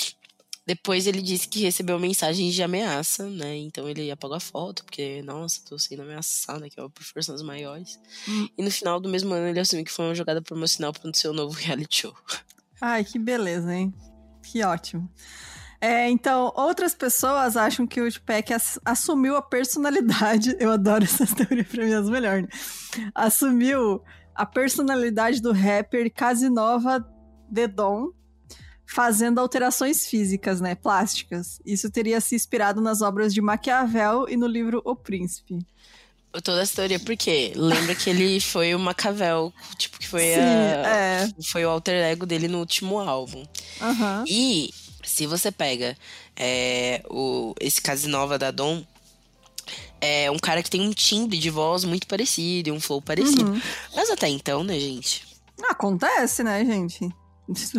Depois ele disse que recebeu mensagens de ameaça, né? Então ele apagou a foto, porque, nossa, tô sendo ameaçado aqui, ó, por forças maiores. Hum. E no final do mesmo ano ele assumiu que foi uma jogada promocional para o seu novo reality show. Ai, que beleza, hein? Que ótimo. É, então, outras pessoas acham que o Tupac ass assumiu a personalidade. Eu adoro essas teorias pra mim, as melhores. Né? Assumiu a personalidade do rapper Casinova Dedon, fazendo alterações físicas, né? Plásticas. Isso teria se inspirado nas obras de Maquiavel e no livro O Príncipe. Toda essa teoria, porque lembra que ele foi o Maquiavel, tipo, que foi, Sim, a, é. foi o alter ego dele no último álbum. Uhum. E se você pega é, o, esse Casinova da Dom, é um cara que tem um timbre de voz muito parecido, e um flow parecido. Uhum. Mas até então, né, gente? Acontece, né, gente?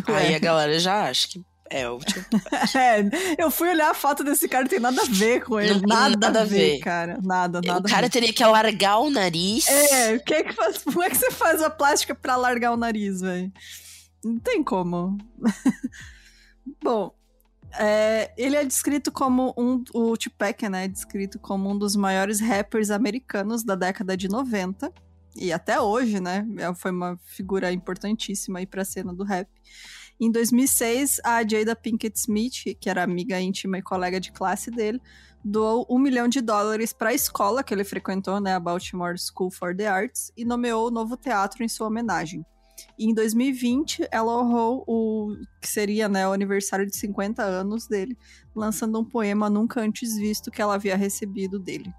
Aí Ué. a galera já acha que é o tipo. É, eu fui olhar a foto desse cara, não tem nada a ver com ele. Não nada, nada a ver, ver. cara. Nada, nada. o cara teria que alargar o nariz. É, o que é que faz, como é que você faz a plástica pra largar o nariz, velho? Não tem como. Bom, é, ele é descrito como um. O Tupac, né? É descrito como um dos maiores rappers americanos da década de 90. E até hoje, né? é- Foi uma figura importantíssima aí pra cena do rap. Em 2006, a Jada Pinkett Smith, que era amiga íntima e colega de classe dele, doou um milhão de dólares para a escola que ele frequentou, né, a Baltimore School for the Arts, e nomeou o novo teatro em sua homenagem. E em 2020, ela honrou o que seria né, o aniversário de 50 anos dele, lançando um poema nunca antes visto que ela havia recebido dele.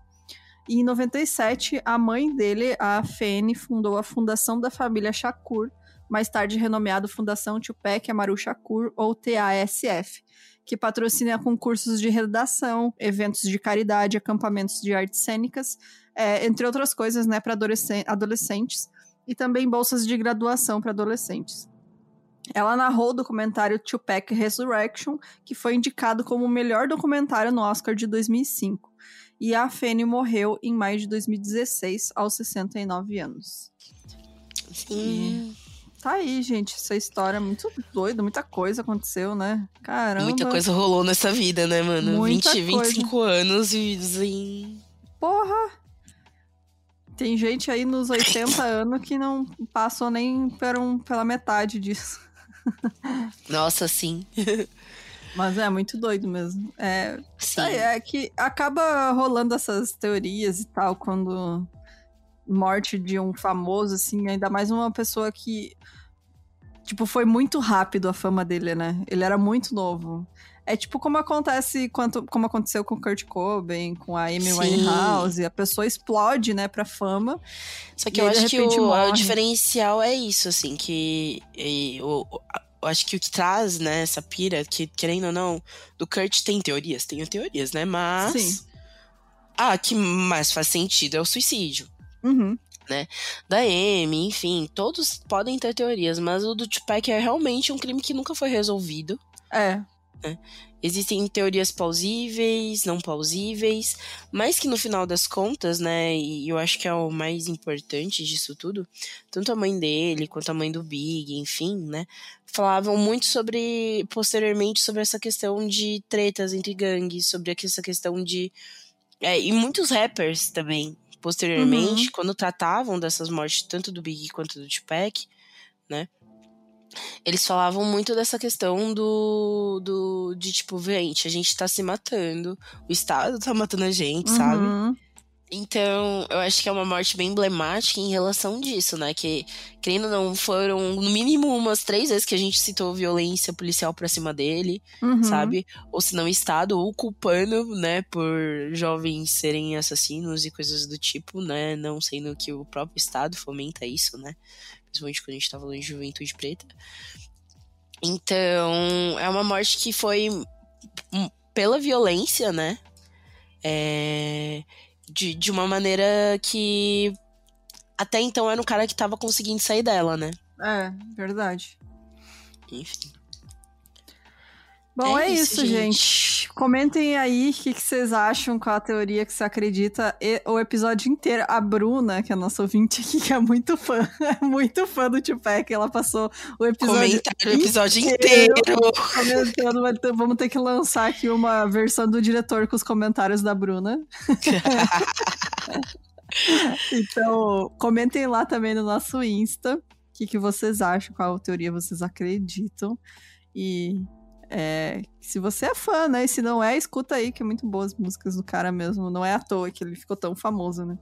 E em 97, a mãe dele, a Fene, fundou a Fundação da Família Shakur, mais tarde renomeado Fundação Tupac Amaru Shakur, ou TASF, que patrocina concursos de redação, eventos de caridade, acampamentos de artes cênicas, é, entre outras coisas, né, para adolescentes, e também bolsas de graduação para adolescentes. Ela narrou o documentário Tupac Resurrection, que foi indicado como o melhor documentário no Oscar de 2005. E a Fanny morreu em maio de 2016, aos 69 anos. Sim. Tá aí, gente, essa história é muito doida, muita coisa aconteceu, né? Caramba. Muita coisa rolou nessa vida, né, mano? Muita 20, 25 anos vividos em. Porra! Tem gente aí nos 80 anos que não passou nem por um, pela metade disso. Nossa, sim. Mas é muito doido mesmo. É, sim. é que acaba rolando essas teorias e tal, quando morte de um famoso, assim, ainda mais uma pessoa que. Tipo, foi muito rápido a fama dele, né? Ele era muito novo. É tipo como acontece, quanto, como aconteceu com Kurt Cobain, com a Amy Sim. Winehouse. A pessoa explode, né, pra fama. Só que eu acho que o, o diferencial é isso, assim, que e, o, eu acho que o que traz, né, essa pira, que querendo ou não, do Kurt tem teorias, tem teorias, né, mas Sim. a que mais faz sentido é o suicídio. Uhum. Da Amy, enfim, todos podem ter teorias, mas o do Tupac é realmente um crime que nunca foi resolvido. É. Existem teorias plausíveis, não plausíveis, mas que no final das contas, né, e eu acho que é o mais importante disso tudo, tanto a mãe dele quanto a mãe do Big, enfim, né, falavam muito sobre, posteriormente, sobre essa questão de tretas entre gangues, sobre essa questão de. é, e muitos rappers também, posteriormente, quando tratavam dessas mortes, tanto do Big quanto do Tupac, né, eles falavam muito dessa questão do, do de tipo, gente, a gente tá se matando, o Estado tá matando a gente, uhum. sabe? Então, eu acho que é uma morte bem emblemática em relação disso, né? Que, querendo ou não, foram no mínimo umas três vezes que a gente citou violência policial pra cima dele, uhum. sabe? Ou se não, o Estado, ou culpando, né, por jovens serem assassinos e coisas do tipo, né? Não sendo que o próprio Estado fomenta isso, né? Principalmente quando a gente tá falando de juventude preta. Então, é uma morte que foi pela violência, né? É de, de uma maneira que até então era um cara que tava conseguindo sair dela, né? É, verdade. Enfim. Bom, é, é isso, isso, gente. Comentem aí o que, que, vocês acham com a teoria que você acredita. E, o episódio inteiro. A Bruna, que é a nossa ouvinte aqui, que é muito fã, é muito fã do Tupac, ela passou o episódio, o episódio inteiro. Comentando, vamos ter que lançar aqui uma versão do diretor com os comentários da Bruna. então, comentem lá também no nosso Insta o que, que vocês acham, qual teoria vocês acreditam. E é, se você é fã, né? E se não é, escuta aí, que é muito boas músicas do cara mesmo. Não é à toa que ele ficou tão famoso, né?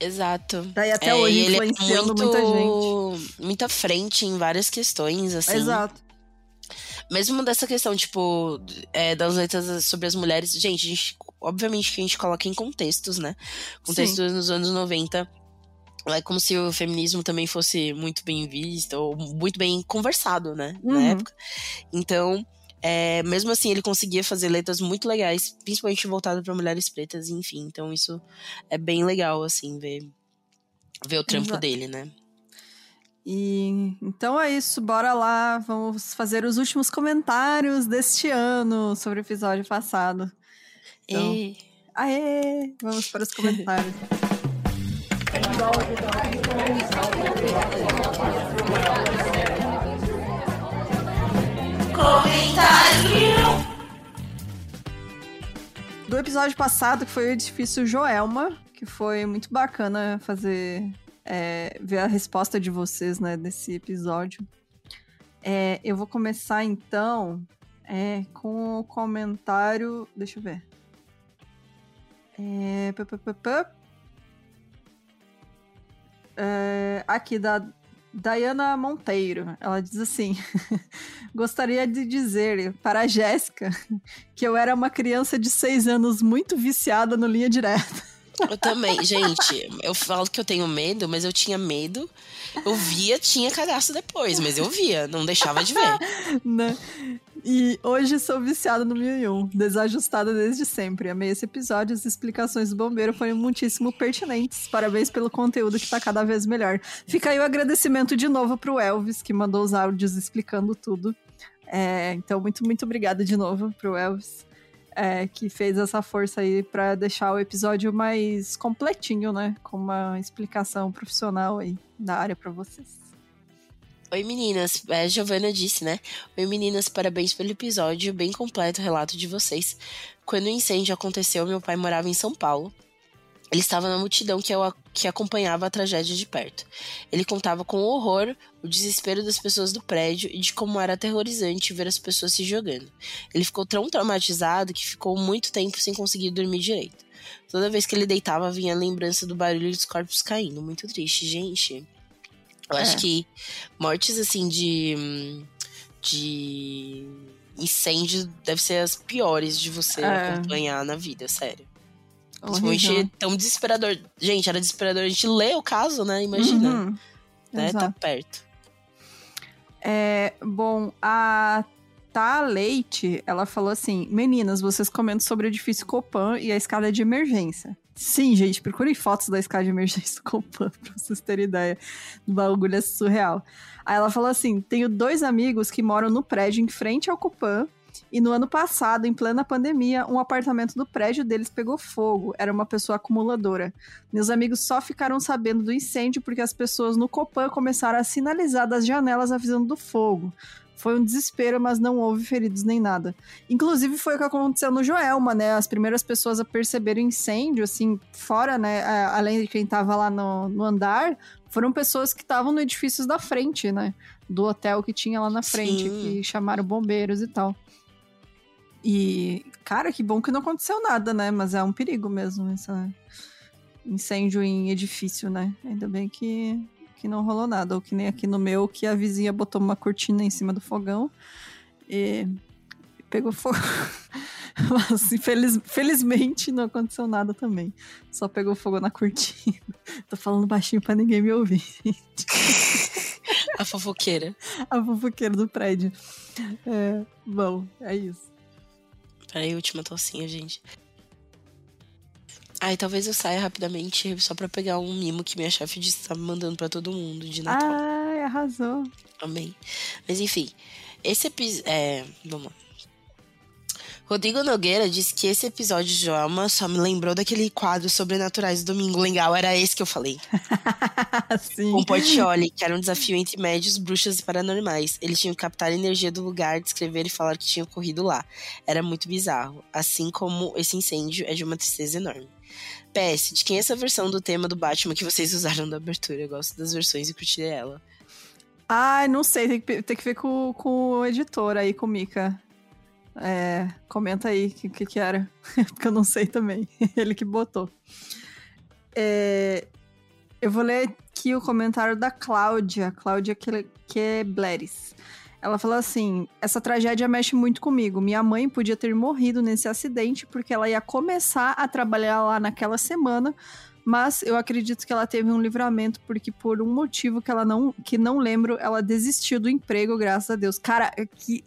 Exato. Daí até é, hoje ele é influenciando é muito, muita gente. Muita frente em várias questões, assim. Exato. Mesmo dessa questão, tipo, é, das letras sobre as mulheres, gente, a gente, obviamente que a gente coloca em contextos, né? Contextos Sim. nos anos 90 é como se o feminismo também fosse muito bem visto ou muito bem conversado, né? Uhum. Na época. Então, é, mesmo assim, ele conseguia fazer letras muito legais, principalmente voltadas para mulheres pretas, enfim. Então, isso é bem legal, assim, ver, ver o trampo Exato. dele, né? E então é isso, bora lá, vamos fazer os últimos comentários deste ano sobre o episódio passado. Então, e... Aê! Vamos para os comentários. Comentário! Do episódio passado, que foi o edifício Joelma, que foi muito bacana fazer. É, ver a resposta de vocês, né, desse episódio. É, eu vou começar então é, com o comentário. Deixa eu ver. É, é, aqui da Diana Monteiro. Ela diz assim: Gostaria de dizer para a Jéssica que eu era uma criança de seis anos muito viciada no linha direta. Eu também, gente. Eu falo que eu tenho medo, mas eu tinha medo. Eu via, tinha cagaço depois, mas eu via, não deixava de ver. né? E hoje sou viciada no 1001, desajustada desde sempre. Amei esse episódio, as explicações do bombeiro foram muitíssimo pertinentes. Parabéns pelo conteúdo que tá cada vez melhor. Fica aí o agradecimento de novo pro Elvis, que mandou os áudios explicando tudo. É, então, muito, muito obrigada de novo pro Elvis, é, que fez essa força aí para deixar o episódio mais completinho, né? Com uma explicação profissional aí da área para vocês. Oi meninas, a Giovana disse, né? Oi meninas, parabéns pelo episódio, bem completo o relato de vocês. Quando o incêndio aconteceu, meu pai morava em São Paulo. Ele estava na multidão que, eu, que acompanhava a tragédia de perto. Ele contava com o horror, o desespero das pessoas do prédio e de como era aterrorizante ver as pessoas se jogando. Ele ficou tão traumatizado que ficou muito tempo sem conseguir dormir direito. Toda vez que ele deitava, vinha a lembrança do barulho dos corpos caindo. Muito triste, gente. Eu é. acho que mortes assim de. de incêndio deve ser as piores de você é. acompanhar na vida, sério. Principalmente tão desesperador. Gente, era desesperador. A gente lê o caso, né? Imagina. Uhum. Né? Tá perto. É, bom, a Tá Leite, ela falou assim: Meninas, vocês comentam sobre o edifício Copan e a escada de emergência. Sim, gente, procurem fotos da escada de emergência do Copan pra vocês terem ideia do bagulho é surreal. Aí ela falou assim: tenho dois amigos que moram no prédio em frente ao Copan. E no ano passado, em plena pandemia, um apartamento do prédio deles pegou fogo. Era uma pessoa acumuladora. Meus amigos só ficaram sabendo do incêndio porque as pessoas no Copan começaram a sinalizar das janelas avisando do fogo. Foi um desespero, mas não houve feridos nem nada. Inclusive, foi o que aconteceu no Joelma, né? As primeiras pessoas a perceber o incêndio, assim, fora, né? Além de quem tava lá no, no andar, foram pessoas que estavam no edifício da frente, né? Do hotel que tinha lá na frente, Sim. que chamaram bombeiros e tal. E, cara, que bom que não aconteceu nada, né? Mas é um perigo mesmo esse incêndio em edifício, né? Ainda bem que, que não rolou nada. Ou que nem aqui no meu, que a vizinha botou uma cortina em cima do fogão e pegou fogo. Mas infeliz, felizmente não aconteceu nada também. Só pegou fogo na cortina. Tô falando baixinho pra ninguém me ouvir. A fofoqueira. A fofoqueira do prédio. É, bom, é isso. Peraí, última tocinha, gente. Ai, talvez eu saia rapidamente só pra pegar um mimo que minha chefe tá me mandando pra todo mundo de Natal. Ai, arrasou. Amém. Mas enfim, esse episódio. É, vamos lá. Rodrigo Nogueira disse que esse episódio de Joelma só me lembrou daquele quadro Sobrenaturais do Domingo Legal. Era esse que eu falei. Sim. Com Portioli, que era um desafio entre médios, bruxas e paranormais. Eles tinham que captar a energia do lugar, descrever e falar que tinha ocorrido lá. Era muito bizarro. Assim como esse incêndio é de uma tristeza enorme. PS, de quem é essa versão do tema do Batman que vocês usaram da abertura? Eu gosto das versões e curti ela. Ai, não sei, tem que, tem que ver com, com o editor aí, com o Mika. É, comenta aí o que, que, que era, porque eu não sei também. Ele que botou. É, eu vou ler aqui o comentário da Cláudia, Cláudia Quebleres. Ela falou assim: essa tragédia mexe muito comigo. Minha mãe podia ter morrido nesse acidente porque ela ia começar a trabalhar lá naquela semana, mas eu acredito que ela teve um livramento porque por um motivo que ela não que não lembro, ela desistiu do emprego, graças a Deus. Cara, que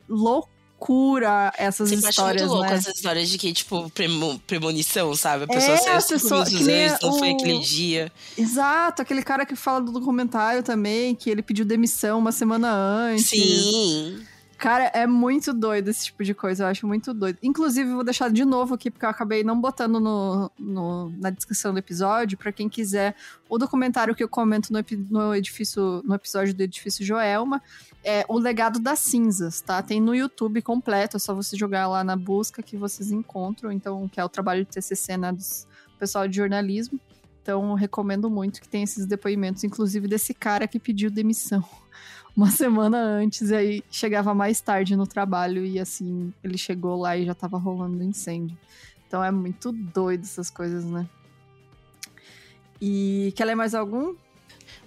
loucura essas Você acha histórias, muito louco né? essas histórias de que, tipo, premo- premonição, sabe? A pessoa É, saiu a cinco pessoa- que nem antes, não foi o- aquele dia. Exato, aquele cara que fala do documentário também, que ele pediu demissão uma semana antes. Sim. Cara, é muito doido esse tipo de coisa, eu acho muito doido. Inclusive, vou deixar de novo aqui, porque eu acabei não botando no, no- na descrição do episódio, pra quem quiser, o documentário que eu comento no, no edifício, no episódio do Edifício Joelma, é O Legado das Cinzas, tá? Tem no YouTube completo, é só você jogar lá na busca que vocês encontram, então, que é o trabalho de TCC, né, dos pessoal de jornalismo. Então, recomendo muito que tenha esses depoimentos, inclusive desse cara que pediu demissão uma semana antes, e aí chegava mais tarde no trabalho, e assim, ele chegou lá e já tava rolando incêndio. Então é muito doido essas coisas, né? E quer ler mais algum?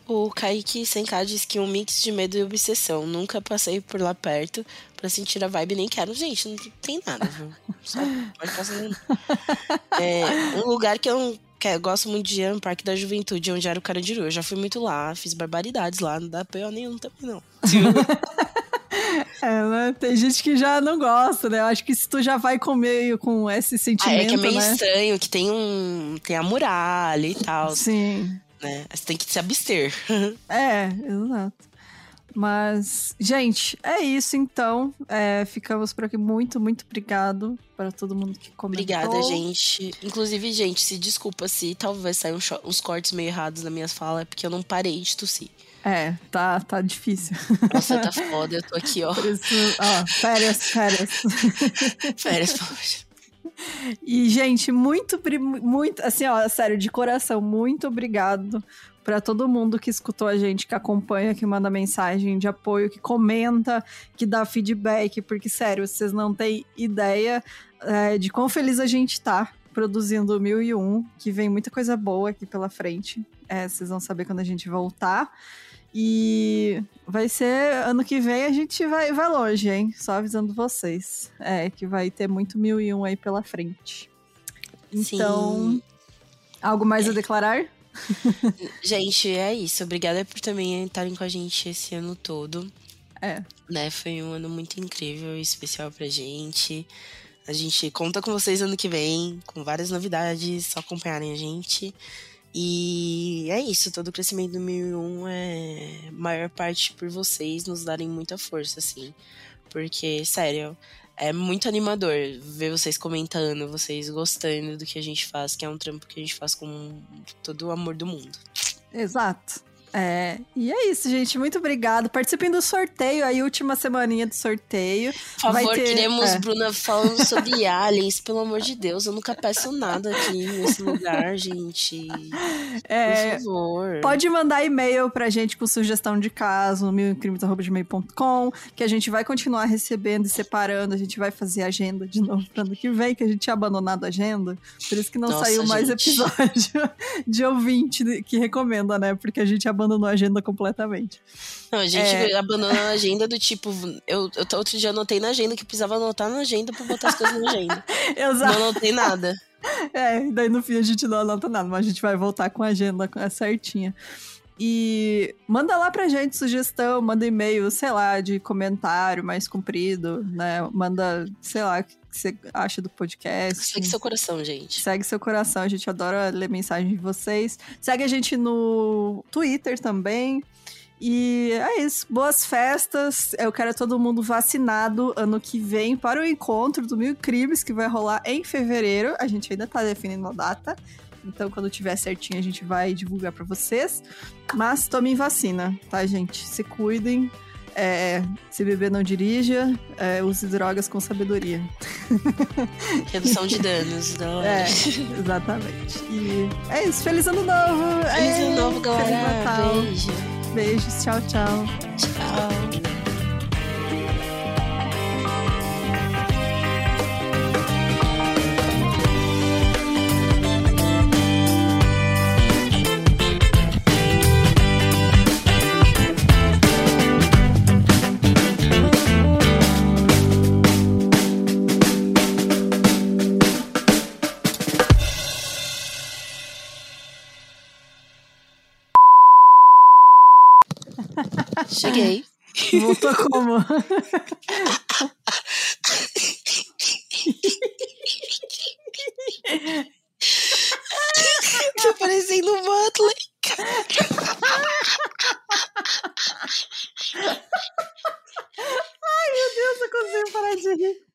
O Kaique Senká diz que um mix de medo e obsessão. Nunca passei por lá perto pra sentir a vibe, nem quero. Gente, não tem nada, viu? Só pode passar. É, um lugar que eu, que eu gosto muito de ir é um Parque da Juventude, onde era o Carandiru. Eu já fui muito lá, fiz barbaridades lá, não dá P.O. nenhum também, não. É? Tem gente que já não gosta, né? Eu acho que se tu já vai com meio com esse Ah, sentimento, é que é meio né? estranho, que tem um. Tem a muralha e tal, Sim. né? Você tem que se abster. É, exato. Mas, gente, é isso então. É, ficamos por aqui. Muito, muito obrigado para todo mundo que comentou. Obrigada, gente. Inclusive, gente, se desculpa se talvez saiam uns cortes meio errados nas minhas falas, é porque eu não parei de tossir. É, tá, tá difícil. Nossa, tá foda, eu tô aqui, ó. Isso, ó, férias, férias. Férias, por favor. E, gente, muito, muito, assim, ó, sério, de coração, muito obrigado para todo mundo que escutou a gente, que acompanha, que manda mensagem de apoio, que comenta, que dá feedback, porque, sério, vocês não têm ideia é, de quão feliz a gente tá produzindo o 1001, que vem muita coisa boa aqui pela frente. É, vocês vão saber quando a gente voltar. E vai ser ano que vem a gente vai, vai longe, hein? Só avisando vocês. É, que vai ter muito mil e um aí pela frente. Então, Sim. algo mais a declarar? Gente, é isso. Obrigada por também estarem com a gente esse ano todo. É. Né? Foi um ano muito incrível e especial pra gente. A gente conta com vocês ano que vem, com várias novidades, só acompanharem a gente. E é isso, todo o crescimento do 1001 é maior parte por vocês nos darem muita força, assim. Porque, sério, é muito animador ver vocês comentando, vocês gostando do que a gente faz, que é um trampo que a gente faz com todo o amor do mundo. Exato. É, e é isso, gente. Muito obrigado. Participem do sorteio, aí, última semaninha do sorteio. Por favor, ter... queremos é. Bruna falando sobre aliens. Pelo amor de Deus, eu nunca peço nada aqui nesse lugar, gente. É, Por favor. Pode mandar e-mail pra gente com sugestão de caso, milcrimes.com, que a gente vai continuar recebendo e separando. A gente vai fazer agenda de novo pro ano que vem, que a gente tinha abandonado a agenda. Por isso que não Nossa, saiu mais gente. episódio de ouvinte que recomenda, né? Porque a gente abandonou a agenda completamente. Não, a gente é... abandonou a agenda do tipo. Eu, eu outro dia anotei na agenda que precisava anotar na agenda pra botar as coisas na agenda. Exato. Não anotei nada. É, daí no fim a gente não anota nada, mas a gente vai voltar com a agenda certinha. E manda lá pra gente sugestão, manda e-mail, sei lá, de comentário mais comprido, né? Manda, sei lá, que você acha do podcast. Segue seu coração, gente. Segue seu coração, a gente adora ler mensagem de vocês. Segue a gente no Twitter também. E é isso. Boas festas. Eu quero todo mundo vacinado ano que vem para o encontro do Mil Crimes, que vai rolar em fevereiro. A gente ainda tá definindo a data. Então, quando tiver certinho, a gente vai divulgar para vocês. Mas tomem vacina, tá, gente? Se cuidem. É, se beber, não dirija. É, use drogas com sabedoria. Redução de danos. Não. É, exatamente. E é isso. Feliz ano novo! Feliz ano novo, galera! Feliz Natal! Beijo! Beijos. Tchau, tchau. Tchau. Cheguei. É. Voltou como? Tô parecendo o Butler. Ai, meu Deus, eu consigo parar de rir.